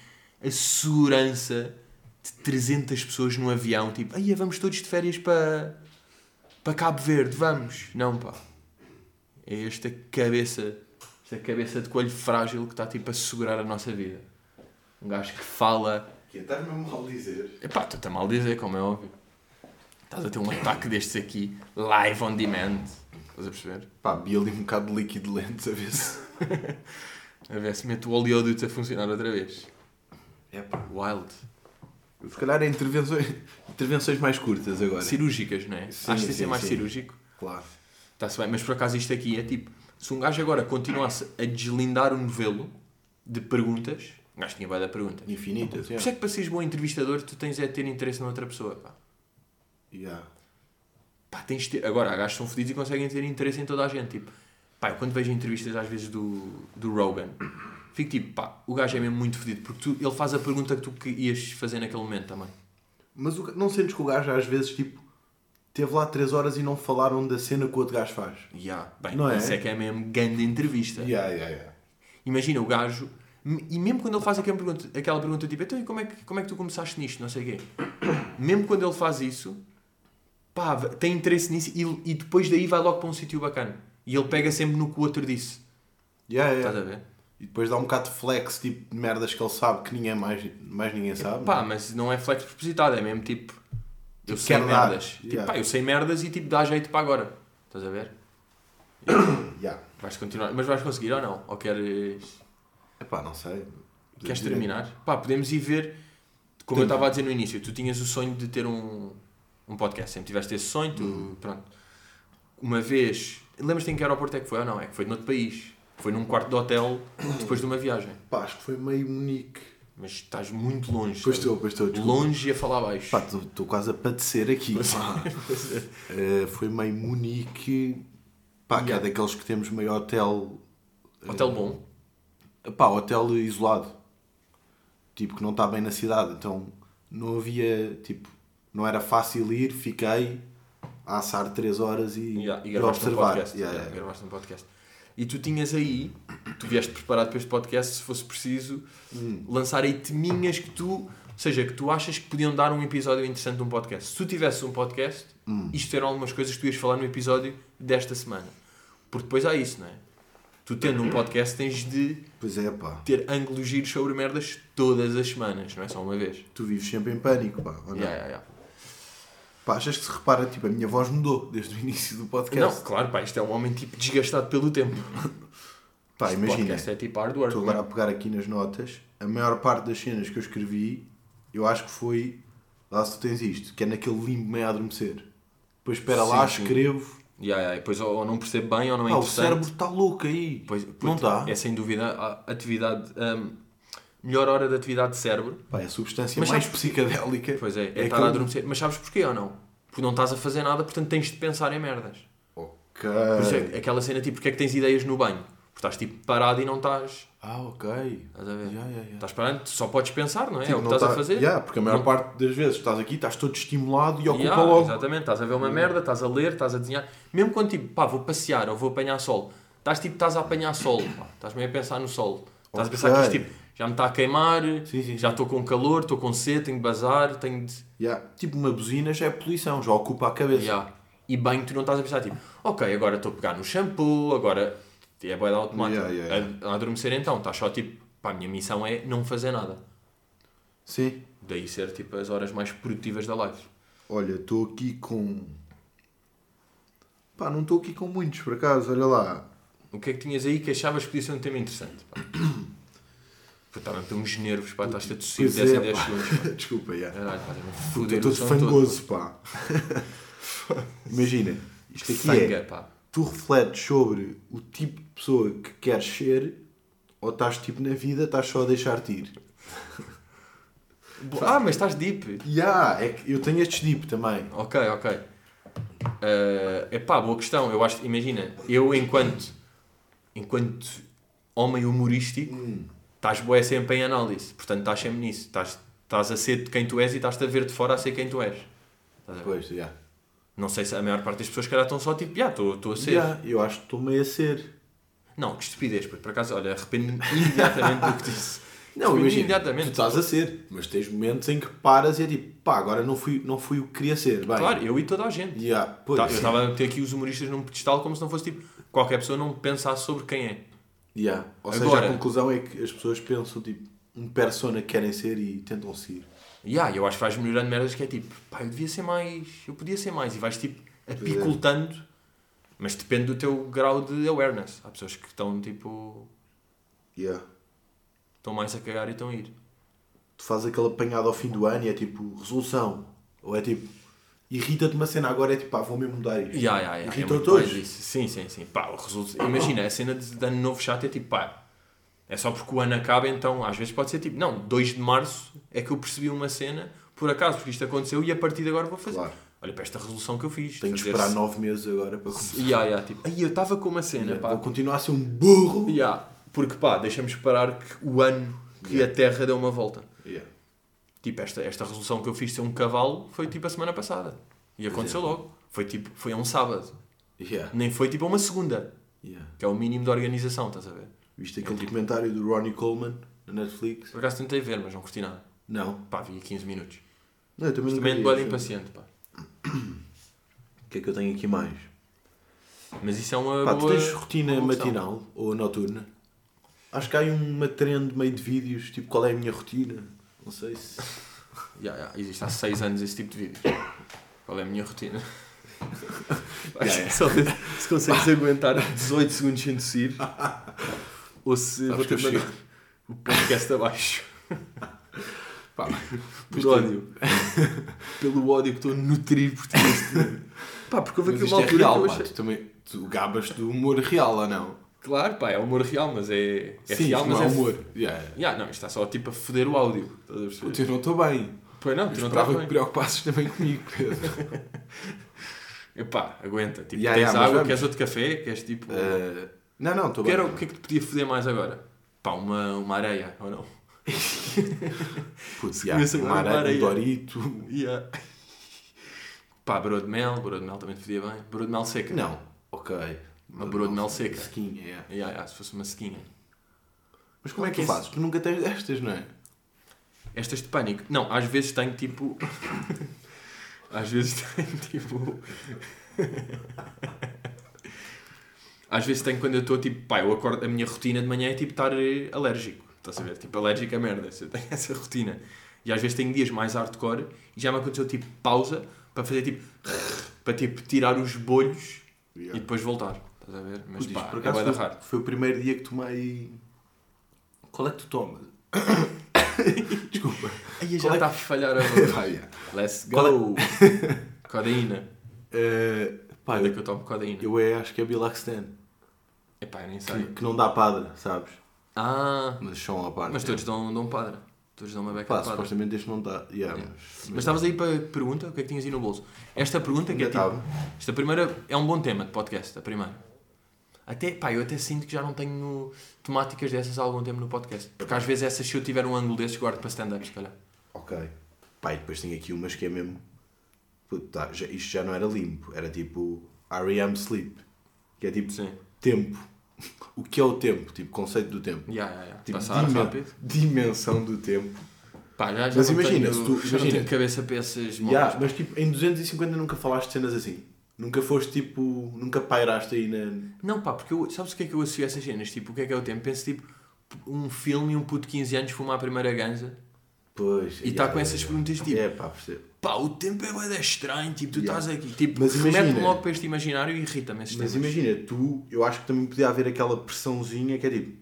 a segurança de 300 pessoas num avião, tipo, aí vamos todos de férias para, para Cabo Verde, vamos. Não, pá. É esta cabeça, esta cabeça de coelho frágil que está, tipo, a segurar a nossa vida. Um gajo que fala... Que estás mesmo mal dizer. Epá, estou-te a mal dizer, como é óbvio. Estás a ter um ataque destes aqui, live on demand. Estás a perceber? Pá, vi ali um bocado de líquido lento a ver se. A ver se mete o oleoduto a funcionar outra vez. É pá. Wild. Se calhar é intervenções, intervenções mais curtas agora. Cirúrgicas, não é? Sim, Acho que ser sim, mais sim. cirúrgico. Claro. Está-se bem, mas por acaso isto aqui é tipo, se um gajo agora continuasse a deslindar o novelo de perguntas, um gajo tinha bué da pergunta. Infinitas, Por isso é que para seres bom entrevistador, tu tens é de ter interesse na outra pessoa. Pá. yeah. Pá, tens de ter... Agora, há gajos que são fodidos e conseguem ter interesse em toda a gente. Tipo, pá, eu quando vejo entrevistas às vezes do, do Rogan, fico tipo, pá, o gajo é mesmo muito fodido, porque tu, ele faz a pergunta que tu que ias fazer naquele momento também. Mas o- não sentes que o gajo às vezes, tipo, teve lá 3 horas e não falaram da cena que o outro gajo faz? Yeah. Bem, Não é? isso é que é mesmo grande entrevista. Yeah, yeah, yeah. Imagina o gajo, e mesmo quando ele faz aquela pergunta, aquela pergunta tipo, então e como é, que, como é que tu começaste nisto? Não sei o quê. Mesmo quando ele faz isso, pá, tem interesse nisso e, e depois daí vai logo para um sítio bacana. E ele pega sempre no que o outro disse. Yeah, Estás yeah. a ver? E depois dá um bocado de flex, tipo, de merdas que ele sabe que ninguém mais, mais ninguém sabe. Pá, mas não é flex propositado, é mesmo tipo. Eu Tipo, sei dar. merdas. Tipo, Yeah. pá, eu sei merdas e tipo dá jeito para agora. Estás a ver? Yeah. Vais continuar. Mas vais conseguir ou não? Ou queres. Epá, não sei. Queres terminar? Pá, podemos ir ver. Como eu Tenta. estava a dizer no início, tu tinhas o sonho de ter um, um podcast. Sempre tiveste esse sonho, tu. Hum. Pronto. Uma vez. Lembras-te em que aeroporto é que foi ou não? É que foi noutro país. Foi num quarto de hotel depois de uma viagem. Pá, acho que foi meio Munique. Mas estás muito longe. Pois estou, pois estou. desculpa. Longe e a falar baixo. Pá, estou quase a padecer aqui. pá. Eh, foi meio Munique. Pá, que é Yeah. daqueles que temos meio hotel. Hotel bom. Pá, hotel isolado. Tipo, que não está bem na cidade. Então não havia. Tipo, não era fácil ir. Fiquei a assar 3 horas e, Yeah, e gravaste um observar. podcast. Yeah, Yeah, yeah. gravaste um podcast. E tu tinhas aí, tu vieste preparado para este podcast, se fosse preciso, Hum. lançar aí teminhas que tu, ou seja, que tu achas que podiam dar um episódio interessante de um podcast. Se tu tivesses um podcast, Hum. isto eram algumas coisas que tu ias falar no episódio desta semana. Porque depois há isso, não é? Tu tendo um podcast tens de Pois é, pá. ter ângulos giros sobre merdas todas as semanas, não é só uma vez. Tu vives sempre em pânico, pá. ou não? Yeah, yeah, yeah. Pá, achas que se repara, tipo, a minha voz mudou desde o início do podcast? Não, claro, pá, isto é um homem tipo desgastado pelo tempo. Pá, Este imagina. é tipo hard work. Estou não é? agora a pegar aqui nas notas. A maior parte das cenas que eu escrevi, eu acho que foi. Lá se tu tens isto, que é naquele limbo meio a adormecer. Depois espera lá, Sim, sim. escrevo. Yeah, yeah, depois ou, não percebo bem ou não é Ah, o interessante. cérebro está louco aí. Pois, não dá. É sem dúvida a atividade. hum, melhor hora de atividade de cérebro. Pá, é a substância Mas mais sabes- psicadélica. Pois é, é, É estar aquele- a adormecer. Mas sabes porquê ou não? Porque não estás a fazer nada, portanto tens de pensar em merdas. Ok. Por isso é aquela cena tipo, porque é que tens ideias no banho? Porque estás tipo parado e não estás. Ah, ok. Estás a ver? Yeah, yeah, yeah. Estás parado, só podes pensar, não é? Tipo, é o que estás a tá- fazer. Yeah, porque a maior Não- parte das vezes estás aqui, estás todo estimulado e ocupa Yeah, logo. Exatamente, estás a ver uma merda, estás a ler, estás a desenhar. Mesmo quando tipo, pá, vou passear ou vou apanhar sol, estás tipo, estás a apanhar sol, pá. estás meio a pensar no sol. Estás a pensar que tipo, já me está a queimar, Sim, sim, já estou com calor, estou com sede, tenho de bazar, tenho de. Yeah. Tipo, uma buzina já é poluição, já ocupa a cabeça. Yeah. E bem, tu não estás a pensar tipo, ok, agora estou a pegar no shampoo, agora é boa automática. Yeah, yeah, yeah. A, a adormecer então, estás só tipo, pá, a minha missão é não fazer nada. Sim. Daí ser tipo as horas mais produtivas da live. Olha, estou aqui com. Pá, não estou aqui com muitos, por acaso, olha lá. O que é que tinhas aí que achavas que podia ser um tema interessante? Pá? Estava a ter uns nervos, pá, estás a tossir Pois 10 é, em 10 pá. segundos. pá. Desculpa, já. Caralho, pá, Estou todo fangoso, pá. Imagina, isto aqui Fanga, é. pá. Tu refletes sobre o tipo de pessoa que queres ser ou estás tipo na vida, estás só a deixar-te ir. Ah, mas estás deep. Ya, é que eu tenho estes deep também. Ok, ok. É epá, boa questão. Eu acho, imagina, eu enquanto, enquanto homem humorístico, Hum. Estás boé sempre em análise. Portanto, estás sempre nisso. Estás, estás a ser de quem tu és e estás-te a ver de fora a ser quem tu és. Pois, já. Não sei se a maior parte das pessoas que estão só tipo, já, estou estou a ser. Ya, eu acho que estou meio a ser. Não, que estupidez, porque por acaso, olha, arrependo-me imediatamente do que disse. Não, imagina, imediatamente. tu estás a ser, mas tens momentos em que paras e é tipo, pá, agora não fui, não fui o que queria ser. Bem, Claro, eu e toda a gente. Ya, pois, Tá, eu estava a ter aqui os humoristas num pedestal como se não fosse tipo qualquer pessoa não pensasse sobre quem é. Ya. Ou Agora- seja, a conclusão é que as pessoas pensam tipo, um persona que querem ser e tentam seguir. E ah, eu acho que vais melhorando merdas que é tipo, pá, eu devia ser mais, eu podia ser mais. E vais tipo é. apicultando, mas depende do teu grau de awareness. Há pessoas que estão tipo, Ya. estão mais a cagar e estão a ir. Tu fazes aquele apanhado ao fim do ano e é tipo, resolução. Ou é tipo, irrita-te uma cena agora, é tipo, pá, vou mesmo mudar isto. Ya, ya, ya, é Irritou muito mais todos. isso. Sim, sim, sim. Pá, o resultado... Imagina, a cena de, de ano novo chato é tipo, pá, é só porque o ano acaba, então às vezes pode ser tipo, não, 2 de março é que eu percebi uma cena, por acaso, porque isto aconteceu e a partir de agora vou fazer. Claro. Olha para esta resolução que eu fiz. Tenho de fazer- esperar nove meses agora para começar. Ya, ya, tipo, aí eu estava com uma cena, Ya, pá. Vou continuar a ser um burro. Ya, porque pá, deixa-me esperar que o ano que Ya. a Terra deu uma volta. Ya. Tipo, esta, esta resolução que eu fiz de ser um cavalo foi tipo a semana passada. E aconteceu é. logo. Foi tipo, foi a um sábado. Ya. Nem foi tipo a uma segunda. Ya. Que é o mínimo de organização, estás a ver? Viste aquele É tipo- documentário do Ronnie Coleman na Netflix? Por acaso tentei ver, mas não curti nada. Não. Pá, vi 15 minutos. Não, eu também Mas também bem esse impaciente, pá. O que é que eu tenho aqui mais? Mas isso é uma Pá, boa... tu tens rotina matinal ou noturna? Acho que há uma trend meio de vídeos, tipo qual é a minha rotina? Não sei se. Ya, ya, existe há 6 anos esse tipo de vídeos. Qual é a minha rotina? Acho que só ver se consegues aguentar 18 segundos sem tossir. Ou se Sabes vou ter que eu mandar o podcast abaixo. Pá, Por ódio. Pelo ódio que estou a nutrir por ti. neste- Pá, porque houve Mas aqui isto uma é altura real, que eu pá. achei... Tu também tu gabas do humor real ou não? Claro, pá, é humor real, mas é, é Sim, real, isto mas não é é... humor. Yeah. Yeah, não, isto está só tipo a foder o áudio. Estás a perceber? Puta, Eu não estou bem. Pois não, Eu tu não esperava estás que bem. te preocupasses também comigo, Pedro. Epá, aguenta. Tipo, Yeah, tens yeah, mas água, vamos. queres outro café, queres tipo... Eh, não, não, estou que bem. o que é que te podia foder mais agora? Pá, uma, uma areia, ou não? Putz, começa yeah, uma gravar areia, aí. um dorito. Yeah. Pá, broa de mel, broa de mel também te fodia bem. Broa de mel seca. Não, ok. Uma broa de mel seca. Sequinha, yeah. Yeah, yeah, se fosse uma sequinha. Mas como é que tu é fazes? Tu nunca tens destas, não é? Estas de pânico. Não, às vezes tenho tipo. às vezes tenho tipo. às vezes tenho quando eu estou tipo. Pá, eu acordo. A minha rotina de manhã é tipo estar eh, alérgico. Estás a ver? Tipo, alérgico a merda. Eu tenho essa rotina. E às vezes tenho dias mais hardcore e já me aconteceu tipo pausa para fazer tipo. para tipo tirar os bolhos e depois voltar. Estás a ver? Mas Putz, pá, por é acaso da foi, foi o primeiro dia que tomei. Qual é que tu tomas? Desculpa. Aí já Qual é está a falhar a voz. Yeah. Let's é- go! Codeína. Eh, pá, Olha eu, que eu tomo codeína. eu é, acho que é Bilaxten. Epá, eu nem sei. Que, que não dá padre, sabes? Ah, Mas são à parte. mas todos dão, dão padre. Todos dão uma beca Pá, padre. supostamente este não dá. Yeah, Yeah. mas, Mas estavas aí para a pergunta, o que é que tinhas aí no bolso? Esta pergunta que Ainda é tipo, esta primeira é um bom tema de podcast, a primeira. Até, pá, eu até sinto que já não tenho temáticas dessas há algum tempo no podcast. Porque às vezes essas, se eu tiver um ângulo desses, guardo para stand-up, se calhar. Ok. Pá, e depois tem aqui umas que é mesmo. Puta, tá, já- isto já não era limpo, era tipo R.E.M. Sleep. Que é tipo Sim. tempo. O que é o tempo? Tipo, conceito do tempo. Yeah, yeah, yeah. Tipo, Passar dimen- rápido. dimensão do tempo. Pá, já, já Mas imagina, tenho, se tu- imagina. cabeça essas Yeah, mas tipo, em 250 nunca falaste de cenas assim. Nunca foste tipo. Nunca pairaste aí na. Não, pá, porque eu, sabes o que é que eu associo a essas cenas? Tipo, o que é que é o tempo? Penso tipo, um filme e um puto de 15 anos fuma a primeira ganza Pois. e está com essas perguntas tipo, É pá, percebo. pá, o tempo é bué estranho, tipo, tu Yeah. estás aqui. Tipo, Mas imagina- logo para este imaginário e irrita-me esses Mas temas. imagina, tu, eu acho que também podia haver aquela pressãozinha que é tipo,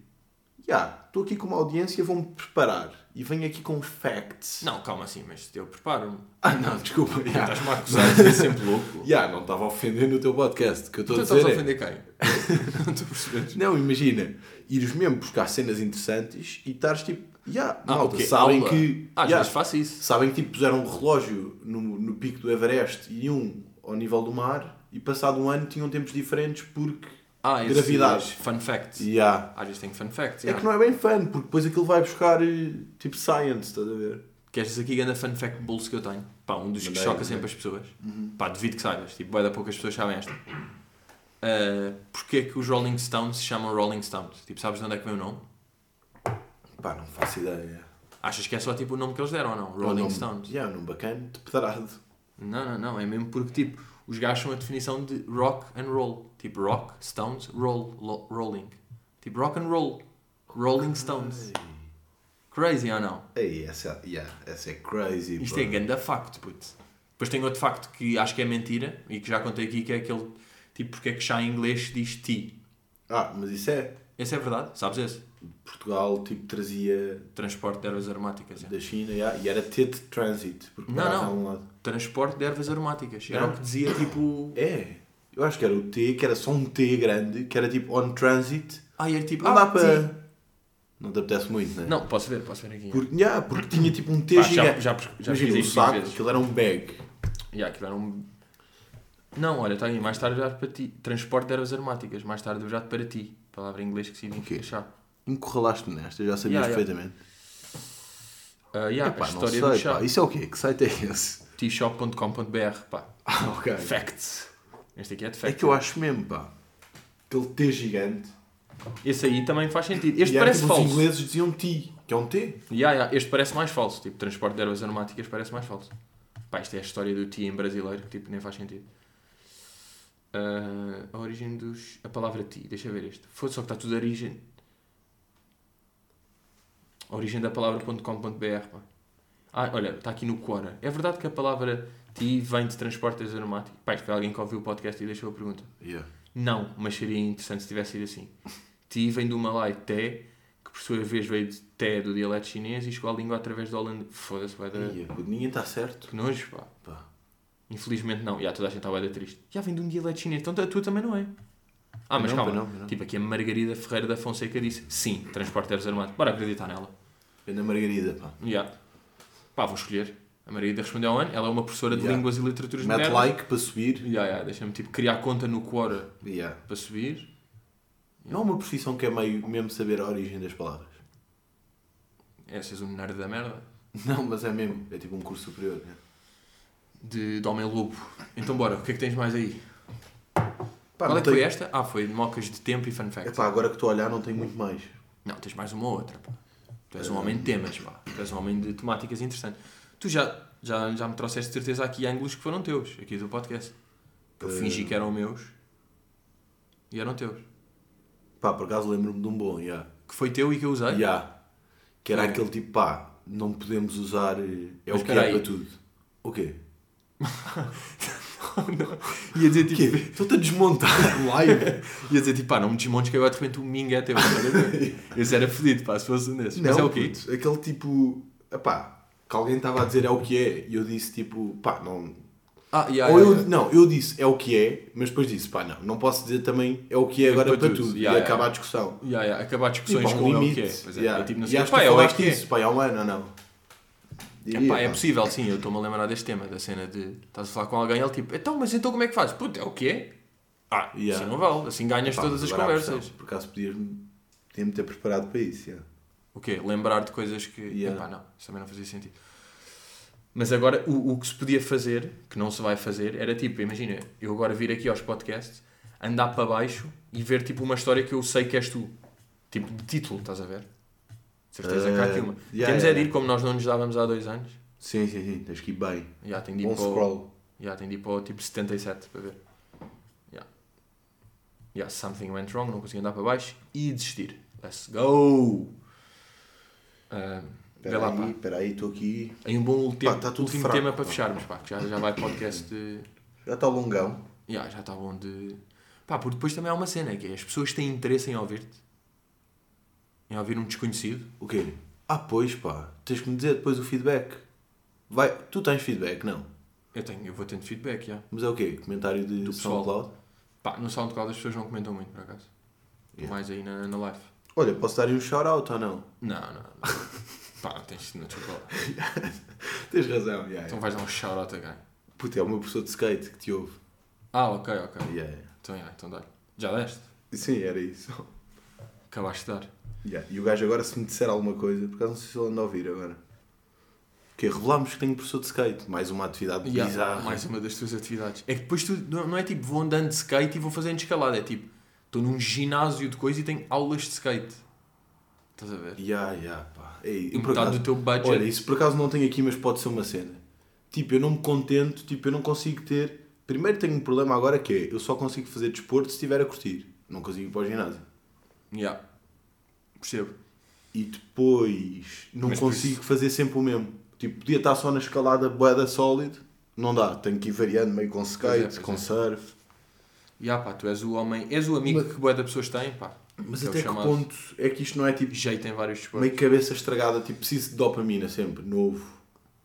já, estou aqui com uma audiência, vou-me preparar e venho aqui com facts. Não, calma assim, mas eu preparo-me. Ah, não, desculpa. já. Estás-me a acusar de ser sempre louco. Já, não estava a ofender no teu podcast. Que eu estou Tu a estás dizer a é- ofender quem? Não estou a perceber. Não, imagina, ires mesmo buscar cenas interessantes e estares tipo, já, malta, ok, sabem aula. que. Ah, vezes faço isso. sabem que tipo, puseram um relógio no, no pico do Everest e um ao nível do mar e passado um ano tinham tempos diferentes porque. Ah, esses- Gravidade. esses Fun facts. Já. Às vezes tenho fun facts. É yeah. que não é bem fun, porque depois aquilo vai buscar eh, tipo science, estás a ver? Queres aqui grande fun fact bolso que eu tenho? Pá, um dos que Mandei, choca sempre as pessoas. Pá, devido que saibas. Tipo, bué da poucas pessoas sabem esta. Uh, Porquê é que os Rolling Stones se chamam Rolling Stones? Tipo, sabes de onde é que vem o nome? Pá, não faço ideia. Achas que é só tipo o nome que eles deram ou não? Rolling É um nome- Stones. Já, num bacana de pedrado. Não, não, não. É mesmo porque, tipo, os gajos são a definição de rock and roll. Tipo, rock, stones, roll, lo- rolling. Tipo, rock and roll. Rolling Stones. Crazy ou não? Ei, essa, yeah, essa é crazy. Isto pá. é ganda facto, puto. Depois tem outro facto que acho que é mentira e que já contei aqui, que é aquele, tipo, porque é que chá em inglês diz tea. Ah, mas isso é. Esse é verdade, sabes esse? Portugal tipo trazia Transporte de ervas aromáticas. é. da China yeah, e era TET Transit. Porque Não, não. Transporte de ervas aromáticas. Era Não. o que dizia, tipo... É. Eu acho que era o T, que era só um T grande, que era tipo on transit. Ah, era tipo... Não ah, dá para. Não te apetece muito, né? Não, posso ver, posso ver aqui. Porque, yeah, porque tinha tipo um T Pá, já, gigante. já, já fiz Imagina, o saco, vezes. aquilo era um bag. Yeah, aquilo era um... Não, olha, está aí. Mais tarde já para ti. Transporte de ervas aromáticas. Mais tarde já para ti. Palavra em inglês que significa Ok. chá. Encurralaste-me nesta, já sabias Yeah, yeah. perfeitamente. Uh, yeah, Epá, a não história sei, do chá. pá. Isso é o quê? Que site é esse? tshop.com.br, pá. Ah, ok. Facts. Este aqui é de É facts. que eu acho mesmo, pá. Aquele T gigante. Esse aí também faz sentido. Este e era, parece tipo, falso. Os ingleses diziam T, que é um T. Yeah, yeah, Este parece mais falso. Tipo, transporte de ervas aromáticas parece mais falso. Pá, isto é a história do tea em brasileiro, que tipo, nem faz sentido. Ah, a origem dos... A palavra tea, deixa eu ver este. Foi só que está tudo a origem... A origem da palavra.com.br, pá. Ah, olha, está aqui no Quora. É verdade que a palavra TI vem de transporte aeronáutico? Pá, isto foi alguém que ouviu o podcast e deixou a pergunta. Yeah. Não, mas seria interessante se tivesse sido assim. Ti vem do malai té, que por sua vez veio de té do dialeto chinês e chegou à língua através do holandês. Foda-se, vai dar. Ia, Ninguém está certo. Que nojo, pá. Pá. Infelizmente não. Já toda a gente está bem triste. Já vem de um dialeto chinês, então a tua também não é. Ah, mas Não, calma. não, não. Tipo, aqui a Margarida Ferreira da Fonseca disse sim, transporte armado. Bora acreditar nela. Ana Margarida, pá. Já. Pá, vou escolher. A Margarida respondeu ao ano. Ela é uma professora de Yeah. línguas e literaturas Mete modernas. like para subir. Já, já. Deixa-me tipo criar conta no Quora Yeah. para subir. Não é uma profissão que é meio mesmo saber a origem das palavras. É, seres um nerd da merda. Não, mas é mesmo. É tipo um curso superior. né? de, de Homem-Lobo. Então bora, o que é que tens mais aí? Pá, Qual é que foi tenho- esta? Ah, foi de mocas de tempo e fun fact. Epá, agora que estou a olhar não tenho muito mais. Não, tens mais uma ou outra. Pá. Tu és um homem de temas, pá. Tu és um homem de temáticas interessantes. Tu já, já, já me trouxeste de certeza aqui ângulos que foram teus, aqui do podcast. Eu Eh. fingi que eram meus e eram teus. Pá, por acaso lembro-me de um bom, já. Que foi teu e que eu usei? Já. Que era Foi. aquele tipo, pá, não podemos usar. eh, É Mas o que é para tudo. O quê? Ia dizer tipo. Estou-te a desmontar live. Ia dizer tipo, pá, não me desmontes que agora de repente o Mingo é teu. ver? Esse era fedido, pá, se fosse um desses. Mas é o quê? puto, aquele tipo. Epá, que alguém estava a dizer é o que é. E eu disse tipo, pá, não. Ah, yeah, Ou eu, yeah. não, eu disse é o que é, mas depois disse, pá, não, não posso dizer também é o que é É agora para para, tudo. Yeah, e acaba a discussão. Yeah, yeah, acabar discussões Tipo, há com um é o limite. que é. Pois é, Yeah. é tipo, não e sei, acho pá, que é que é. isso, pá, há um ano ou não? É, Diria, pá, é possível, sim, eu estou-me a lembrar deste tema, da cena de estás a falar com alguém ele tipo, então, mas então como é que fazes? Puta, é o que é? Ah, Yeah. assim não vale, assim ganhas Pá, todas as conversas. Por acaso podias-me podia-me ter preparado para isso. yeah. O quê? Lembrar de coisas que. Yeah. Epá, não, isso também não fazia sentido. Mas agora, o, o que se podia fazer, que não se vai fazer, era tipo, imagina, eu agora vir aqui aos podcasts, andar para baixo e ver tipo uma história que eu sei que és tu. Tipo, de título, estás a ver? Certeza que há. Eh, yeah, Temos é yeah, de ir como nós não nos dávamos há dois anos. Sim, sim, sim, tens que ir bem. Já tem de ir Bom para o- scroll. Já tem de ir para o tipo 77 para ver. Já. Já, something went wrong, não consegui andar para baixo e desistir. Let's go! Vê Espera lá, aí, pá. espera aí, estou aqui. Aí um bom último, tá tudo último fraco, tema para pá. fecharmos, pá, que já, já vai podcast de. Já está longão. Já, já está bom de. Pá, porque depois também há uma cena que é as pessoas têm interesse em ouvir-te. Em ouvir um desconhecido. O quê? Ah, pois pá, tens que me dizer depois o feedback. Vai, tu tens feedback, não? Eu tenho, eu vou tendo feedback, já. Mas é o quê? Comentário de Do pessoal. SoundCloud? Pá, no SoundCloud as pessoas não comentam muito, por acaso. Yeah. Mais aí na, na live. Olha, posso dar-lhe um shout-out ou não? Não, não, não. Pá, tens. Não, desculpa lá. Tens razão, yeah, Então vais dar um shout-out a quem? Puta, é o meu professor de skate que te ouve. Ah, ok, ok. Yeah, yeah. Então, yeah, então dá. Já deste? Sim, era isso. Acabaste de dar. Yeah. E o gajo agora, se me disser alguma coisa, por acaso não sei se ele anda a ouvir agora. Que revelámos que tenho professor de skate. Mais uma atividade Yeah, bizarra. mais uma das tuas atividades. É que depois tu não não é tipo vou andando de skate e vou fazendo escalada. É tipo, estou num ginásio de coisa e tenho aulas de skate. Estás a ver? Yeah, yeah, pá. Ei, E por acaso- do teu budget. Olha, isso por acaso não tenho aqui, mas pode ser uma cena. Tipo, eu não me contento, tipo, eu não consigo ter. Primeiro tenho um problema agora que é, eu só consigo fazer desporto se estiver a curtir. Não consigo ir para o ginásio. Yeah. Percebo. E depois não Mas consigo fazer sempre o mesmo. Tipo, podia estar só na escalada boeda sólida. Não dá, tenho que ir variando meio com skate, pois é. com surf. Yeah, pá, tu és o homem, és o amigo que boa da pessoas têm, pá. Mas Que é até que ponto é que isto não é tipo Jeito em vários desportos. meio cabeça estragada, tipo, preciso de dopamina sempre, novo.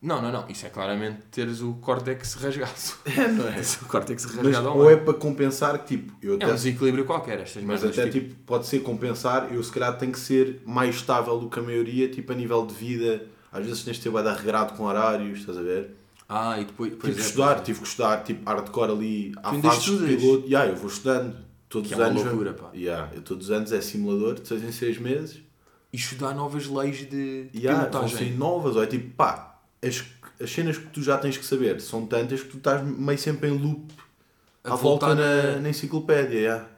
Não, não, não. Isso é claramente teres o córtex rasgado. É, não é? o córtex Mas, rasgado ao ou é para compensar que tipo, eu É até um desequilíbrio qualquer, estas Mas até tipo, pode ser compensar, eu se calhar tenho que ser mais estável do que a maioria, tipo a nível de vida. Às vezes tens de ter de regrado com horários, estás a ver? Ah, e depois... pois tipo, é, estudar, pois é. tive que estudar, tipo, hardcore ali, há ainda fases de piloto. Yeah, eu vou estudando. Todos Que os é uma anos. loucura, pá. Yeah, eu todos os anos é simulador, de 6 em 6 meses. E estudar novas leis de, de Yeah, pilotagem. novas, ou é tipo, pá, as, as cenas que tu já tens que saber são tantas que tu estás meio sempre em loop A à volta na, na enciclopédia. Yeah.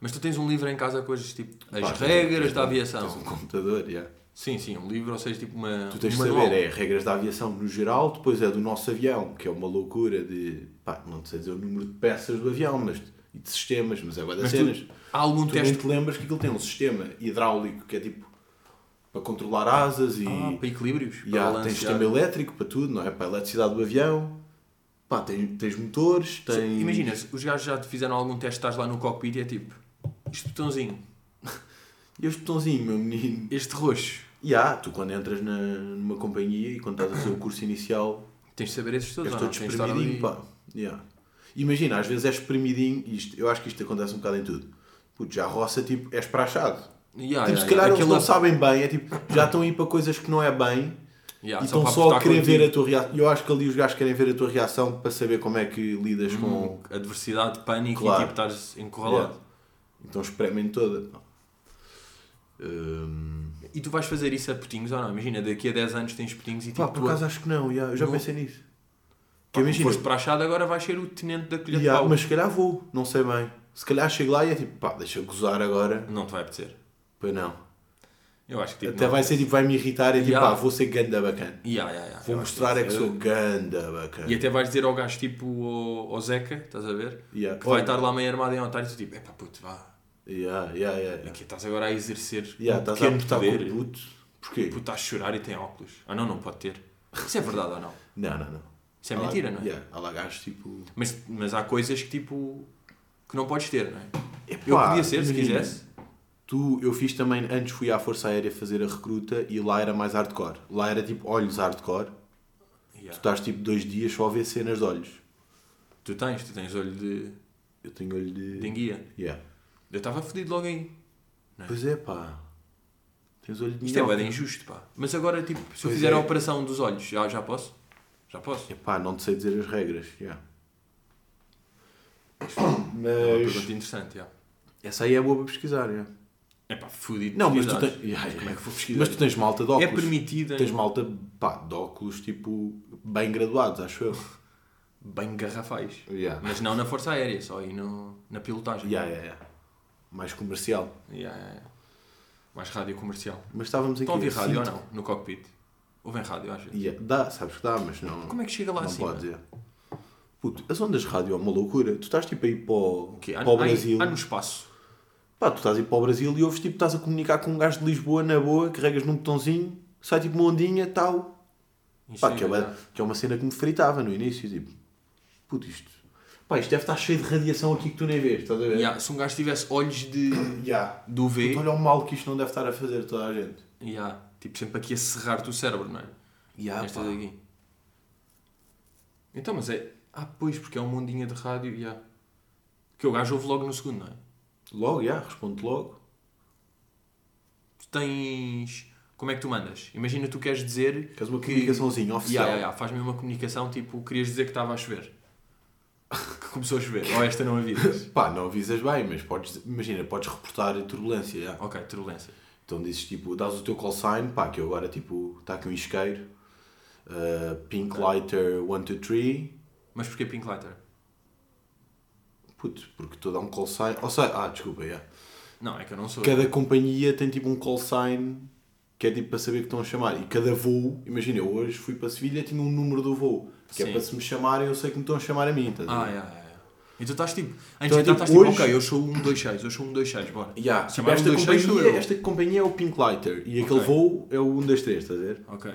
Mas tu tens um livro em casa com as, tipo, as Pá, regras tens da aviação. Tens um computador, yeah. Sim, sim, um livro, ou seja, tipo uma. Tu tens de saber, é regras da aviação no geral, depois é do nosso avião, que é uma loucura de. pá, não sei dizer o número de peças do avião, mas e de sistemas, mas é bué das tu- cenas. Há algum Tu teste. nem te lembras que aquilo tem um sistema hidráulico que é tipo para controlar asas e. Ah, para equilíbrios. para Yeah, tens sistema elétrico para tudo, não é? Para a eletricidade do avião. Pá, tens, tens motores, tens. Imagina, se os gajos já te fizeram algum teste, estás lá no cockpit e é tipo, este botãozinho, E este botãozinho, meu menino. este roxo, Yeah, tu quando entras na, numa companhia e quando estás a fazer o curso inicial, tens de saber esses todos, és todo espremidinho, pá. Yeah. Imagina, às vezes és espremidinho, e isto, eu acho que isto acontece um bocado em tudo. Puto, já roça, tipo, és praxado. Yeah, tipo, yeah, se calhar yeah. eles não sabem bem, é tipo, já estão a ir para coisas que não é bem Yeah, e estão para só a querer contigo. ver a tua reação. Eu acho que ali os gajos querem ver a tua reação para saber como é que lidas com. Adversidade, pânico Claro. e tipo estás encurralado. Então espremem toda. Hum, E tu vais fazer isso a putinhos ou não? Imagina, daqui a 10 anos tens putinhos e tipo, Pá, por tu, acaso acho que não, yeah, eu já Não. pensei nisso. pá, Que imagina, foste para a chada, agora vais ser o tenente da colher yeah, de pau. mas se calhar vou, não sei bem. Se calhar chego lá e é tipo, pá, deixa eu gozar agora. Não te vai apetecer. Pois não. Eu acho que tipo, Até não. vai ser tipo, vai me irritar e é tipo, Yeah. pá, vou ser ganda bacana. Yeah, yeah, yeah. Vou Eu mostrar é que sou ganda bacana. E até vais dizer ao gajo tipo ao, ao Zeca, estás a ver? Yeah. Que vai Olha, estar lá meio armado em otário e tu tipo, epá puto, vá. Yeah, yeah, yeah, yeah. Aqui estás agora a exercer Yeah, um estás a com poder. o puto. Porquê? Puto, está a chorar e tem óculos. Ah não, não pode ter. Isso é verdade ou não? Não, não, não. Isso é Há lá- mentira, não é? Yeah, há lá gajos tipo. Mas, mas há coisas que tipo que não podes ter, não é? Epá, Eu podia ser, se quisesse. Tu, eu fiz também, antes fui à Força Aérea fazer a recruta e lá era mais hardcore. Lá era tipo olhos hardcore. Tu Yeah. estás tipo dois dias só a ver cenas de olhos. Tu tens, tu tens olho de, Eu tenho olho de. de enguia. Yeah. Eu estava fodido logo aí. É? Pois é, pá. Tens olho de Isto é minhoca. bem injusto, pá. Mas agora, tipo, se eu Pois fizer é. a operação dos olhos, já, já posso? Já posso? Epá, não te sei dizer as regras. Yeah. É uma Mas. pergunta interessante, já. Essa aí é boa para pesquisar, yeah. É pá, fodido. Não, mas tu tens. Yeah, Como é que vou pesquisar? Mas tu tens malta de É óculos. permitido Tens em... malta, pá, de óculos tipo. bem graduados, acho eu. bem garrafais. Yeah. Mas não na Força Aérea, só aí no, na pilotagem. Yeah, yeah, yeah. Mais comercial. Yeah, yeah, yeah. Mais rádio comercial. Mas estávamos aqui. Estão a ouvir rádio ou não? No cockpit? Ouvem rádio, às vezes. Yeah, Dá, sabes que dá, mas não. Como é que chega lá não acima? pode dizer. Puto, as ondas de rádio é uma loucura. Tu estás tipo aí para o, O quê? Há, para o Brasil. há no espaço. Pá, tu estás aí para o Brasil e ouves tipo, estás a comunicar com um gajo de Lisboa na boa, carregas num botãozinho, sai tipo uma ondinha tal. Pá, que é, uma, que é uma cena que me fritava no início. Tipo, puto, isto. Pá, isto deve estar cheio de radiação aqui que tu nem vês, estás a ver? Yeah, se um gajo tivesse olhos de, Yeah. de UV, Puto, olha o mal que isto não deve estar a fazer toda a gente. yeah, tipo sempre aqui a serrar-te o cérebro, não é? Yeah, Esta pá. daqui. Então, mas é. Ah, pois, porque é uma ondinha de rádio, yeah. que o gajo ouve logo no segundo, não é? Logo, yeah, responde logo. Tu tens. Como é que tu mandas? Imagina tu queres dizer. Queres uma que- comunicaçãozinha oficial. yeah, yeah. Faz-me uma comunicação tipo, querias dizer que estava a chover. que começou a chover. Ou esta não avisas. Pá, não avisas bem, mas podes, imagina, podes reportar turbulência. yeah. ok, turbulência. Então dizes tipo, dás o teu call sign, pá, que eu agora tipo, está aqui um isqueiro, uh, Pink Lighter 123, Mas porquê Pink Lighter? Puto, porque tu dá um call sign, ou seja, ah, desculpa, yeah. Não, é que eu não sou. cada companhia tem tipo um call sign que é tipo para saber que estão a chamar, e cada voo, imagina, eu hoje fui para Sevilha tinha um número do voo, que Sim. é para se me chamarem eu sei que me estão a chamar a mim, estás Ah, ver? yeah, yeah, yeah. E tu estás tipo. Antes Então é de entrar tipo, estás tipo, hoje- ok, eu sou um 126, eu sou um 126, bora. Yeah, Se tipo, esta, 126 sou companhia, esta companhia é o Pink Lighter e aquele voo é o 123, estás a ver? Ok.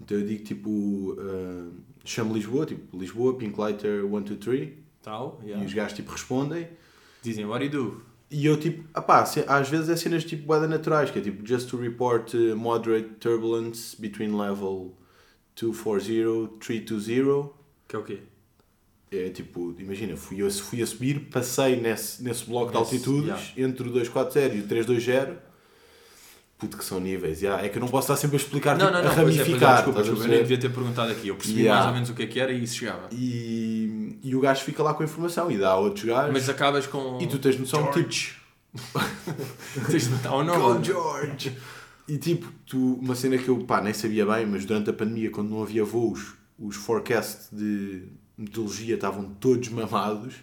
Então eu digo tipo, uh, chamo Lisboa, tipo Lisboa, Pink Lighter 123, Tal, e yeah. os gajos tipo respondem. Dizem, what do you do? E eu tipo, pá, se- às vezes é cenas tipo boeda naturais, que é tipo, just to report uh, moderate turbulence between level 240, 320. Que é o quê? É tipo, imagina, fui eu fui a subir, passei nesse, nesse bloco de altitudes yeah. entre o 240 e o 320. Puto que são níveis, yeah. é que eu não posso estar sempre a explicar, Não, tipo, não, não, a é, é, ramificar. desculpa, estás a desculpa, eu nem devia ter perguntado aqui. Eu percebi Yeah. mais ou menos o que é que era e isso chegava. e, e o gajo fica lá com a informação e dá a outros gajos. Mas acabas com. E tu tens noção que tipo, George. tens de meter um Go. George! E tipo, tu, uma cena que eu pá, nem sabia bem, mas durante a pandemia, quando não havia voos, os forecasts de meteorologia estavam todos mamados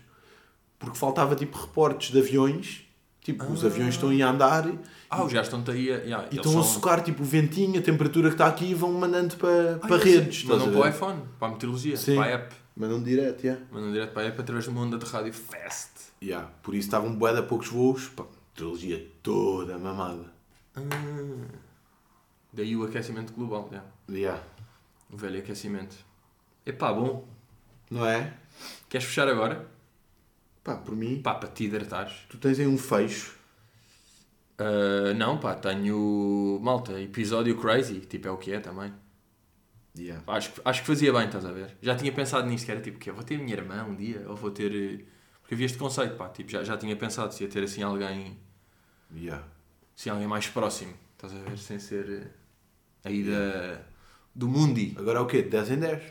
porque faltava tipo reportes de aviões. Tipo, os Ah. aviões estão aí a andar e Ah, os gajos estão-te aí a. Yeah, eles estão a são- socar tipo o ventinho, a temperatura que está aqui e vão mandando para, Ah, para redes. estás Mandam a para o iPhone, para a meteorologia, Sim. para a app. Mandam direto, yeah. Mandam direto para a app através de uma onda de rádio fast. Yeah. Por isso estavam bué de poucos voos, pá, meteorologia toda mamada. Ah. Daí o aquecimento global, yeah. Yeah. o velho aquecimento. Epá, bom. Não é? Queres fechar agora? Pá, por mim, Pá, para te hidratares. tu tens aí um fecho. Ah, não, pá, tenho. Malta, episódio crazy. Tipo, é o que é também. Yeah. Acho, que- acho que fazia bem, estás a ver? Já tinha pensado nisto, que era tipo, que vou ter a minha irmã um dia, ou vou ter. eh, Porque havia este conceito, pá, tipo, já, já tinha pensado se ia ter assim alguém. Yeah. Assim, alguém mais próximo, estás a ver? Sem ser. eh, aí da. do mundi. Agora é o quê? 10 em 10?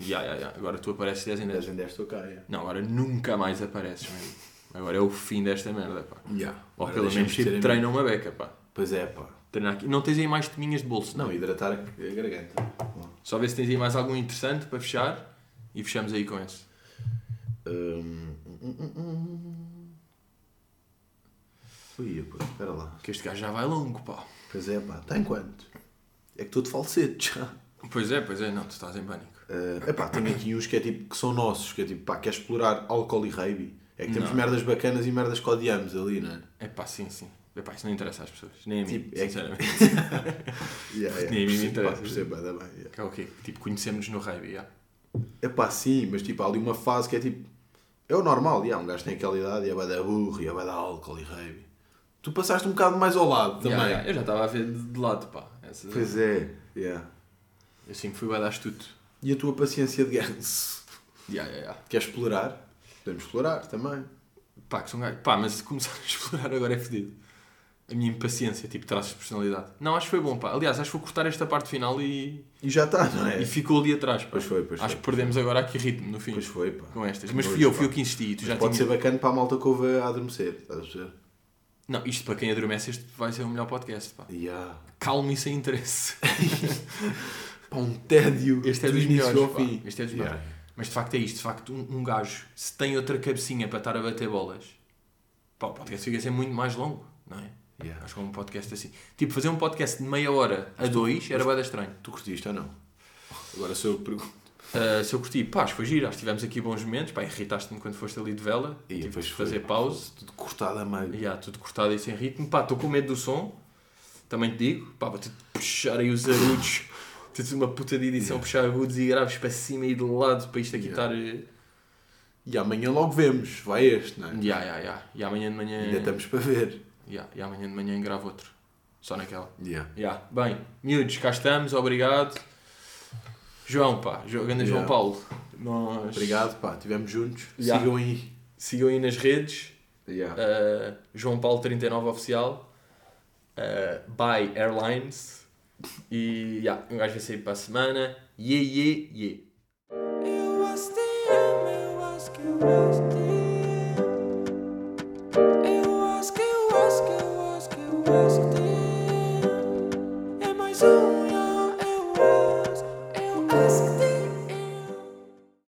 Ya, ya, ya. Agora tu apareces 10 em 10. 10 em 10 estou cá, yeah. Não, agora nunca mais apareces, mesmo. Agora é o fim desta merda, pá. Yeah. Ou Agora pelo menos tipo, treina uma beca, pá. Pois é, pá. Treinar aqui. Não tens aí mais tominhas de bolso, não? Não, hidratar a garganta. Só ver se tens aí mais algum interessante para fechar e fechamos aí com esse. Hum, hum, hum, hum. Ui, pô, espera lá. Que este gajo já vai longo, pá. Pois é, pá. Está em quanto? É que estou de falsete já. Pois é, pois é, não, tu estás em pânico. Uh, epá, tenho aqui uns que é tipo que são nossos, que é tipo, pá, quer explorar álcool e rave. É que temos Não. merdas bacanas e merdas que odiamos ali, não é? É pá, sim, sim. É pá, isso não interessa às pessoas. Nem a mim, Tipo, é sinceramente. Yeah, yeah. Nem a mim me interessa. pá, percebo, bem, yeah. Que é o quê? Tipo, conhecemos no rave, já. É pá, sim, mas tipo, há ali uma fase que é tipo. É o normal, yeah, um gajo tem aquela idade e é vai dar burro e é dar álcool e rave. Tu passaste um bocado mais ao lado também. Ya, ya, Eu já estava a ver de, de lado, pá. Essa, Pois é, yeah. Eu sempre fui dar astuto. E a tua paciência de ganso? Ya. Queres explorar? Podemos explorar também. Pá, que um gajo. Pá, mas começar a explorar agora é fedido. A minha impaciência, tipo, traços de personalidade. Não, acho que foi bom, pá. Aliás, acho que vou cortar esta parte final e, E já está, não é? e ficou ali atrás, pá. Pois foi, pois acho foi. que perdemos agora aqui ritmo no fim. Pois foi, pá. Com estas. Mas fui eu, fui eu que insisti. Tu já Pode tinha... ser bacana para a malta que ouve a adormecer, estás a perceber? Não, isto para quem adormece, este vai ser o melhor podcast, pá. Yeah. Calmo e sem interesse. Pá, um tédio. Este é do dos melhores, ao pá. Este é dos Yeah. melhores. Mas de facto é isto. De facto, um, um gajo, se tem outra cabecinha para estar a bater bolas, pá, o podcast fica a ser muito mais longo, não é? Yeah. Acho que é um podcast assim. Tipo, fazer um podcast de meia hora a dois era bem estranho. Tu curtiste ou não? Agora sou eu que pergunto. Uh, se eu curti, pá, acho que foi giro. Acho que tivemos aqui bons momentos. Pá, irritaste-me quando foste ali de vela. E Tive depois fazer pause. Tudo cortado a meio. Yeah, tudo cortado e sem ritmo. Pá, estou com medo do som. Também te digo. Pá, vou ter de puxar aí os agudos. Ter uma puta de edição, puxar agudos e graves para cima e de lado para isto aqui Yeah. estar. eh, E amanhã logo vemos. Vai este, não é? Ya, ya, ya. E amanhã de manhã. Ainda estamos para ver. Ya, E amanhã de manhã gravo outro. Só naquela. Yeah. Ya. Bem, miúdos, cá estamos, obrigado. João, pá, Jo- grande João. Paulo. Nós... Obrigado, pá. Estivemos juntos. Yeah. Sigam aí. Sigam aí nas redes. Yeah. Uh, João Paulo 39 Oficial. Uh, by Airlines. E ya, um gajo vai sair para a semana. Yeah, yeah, yeah. Acho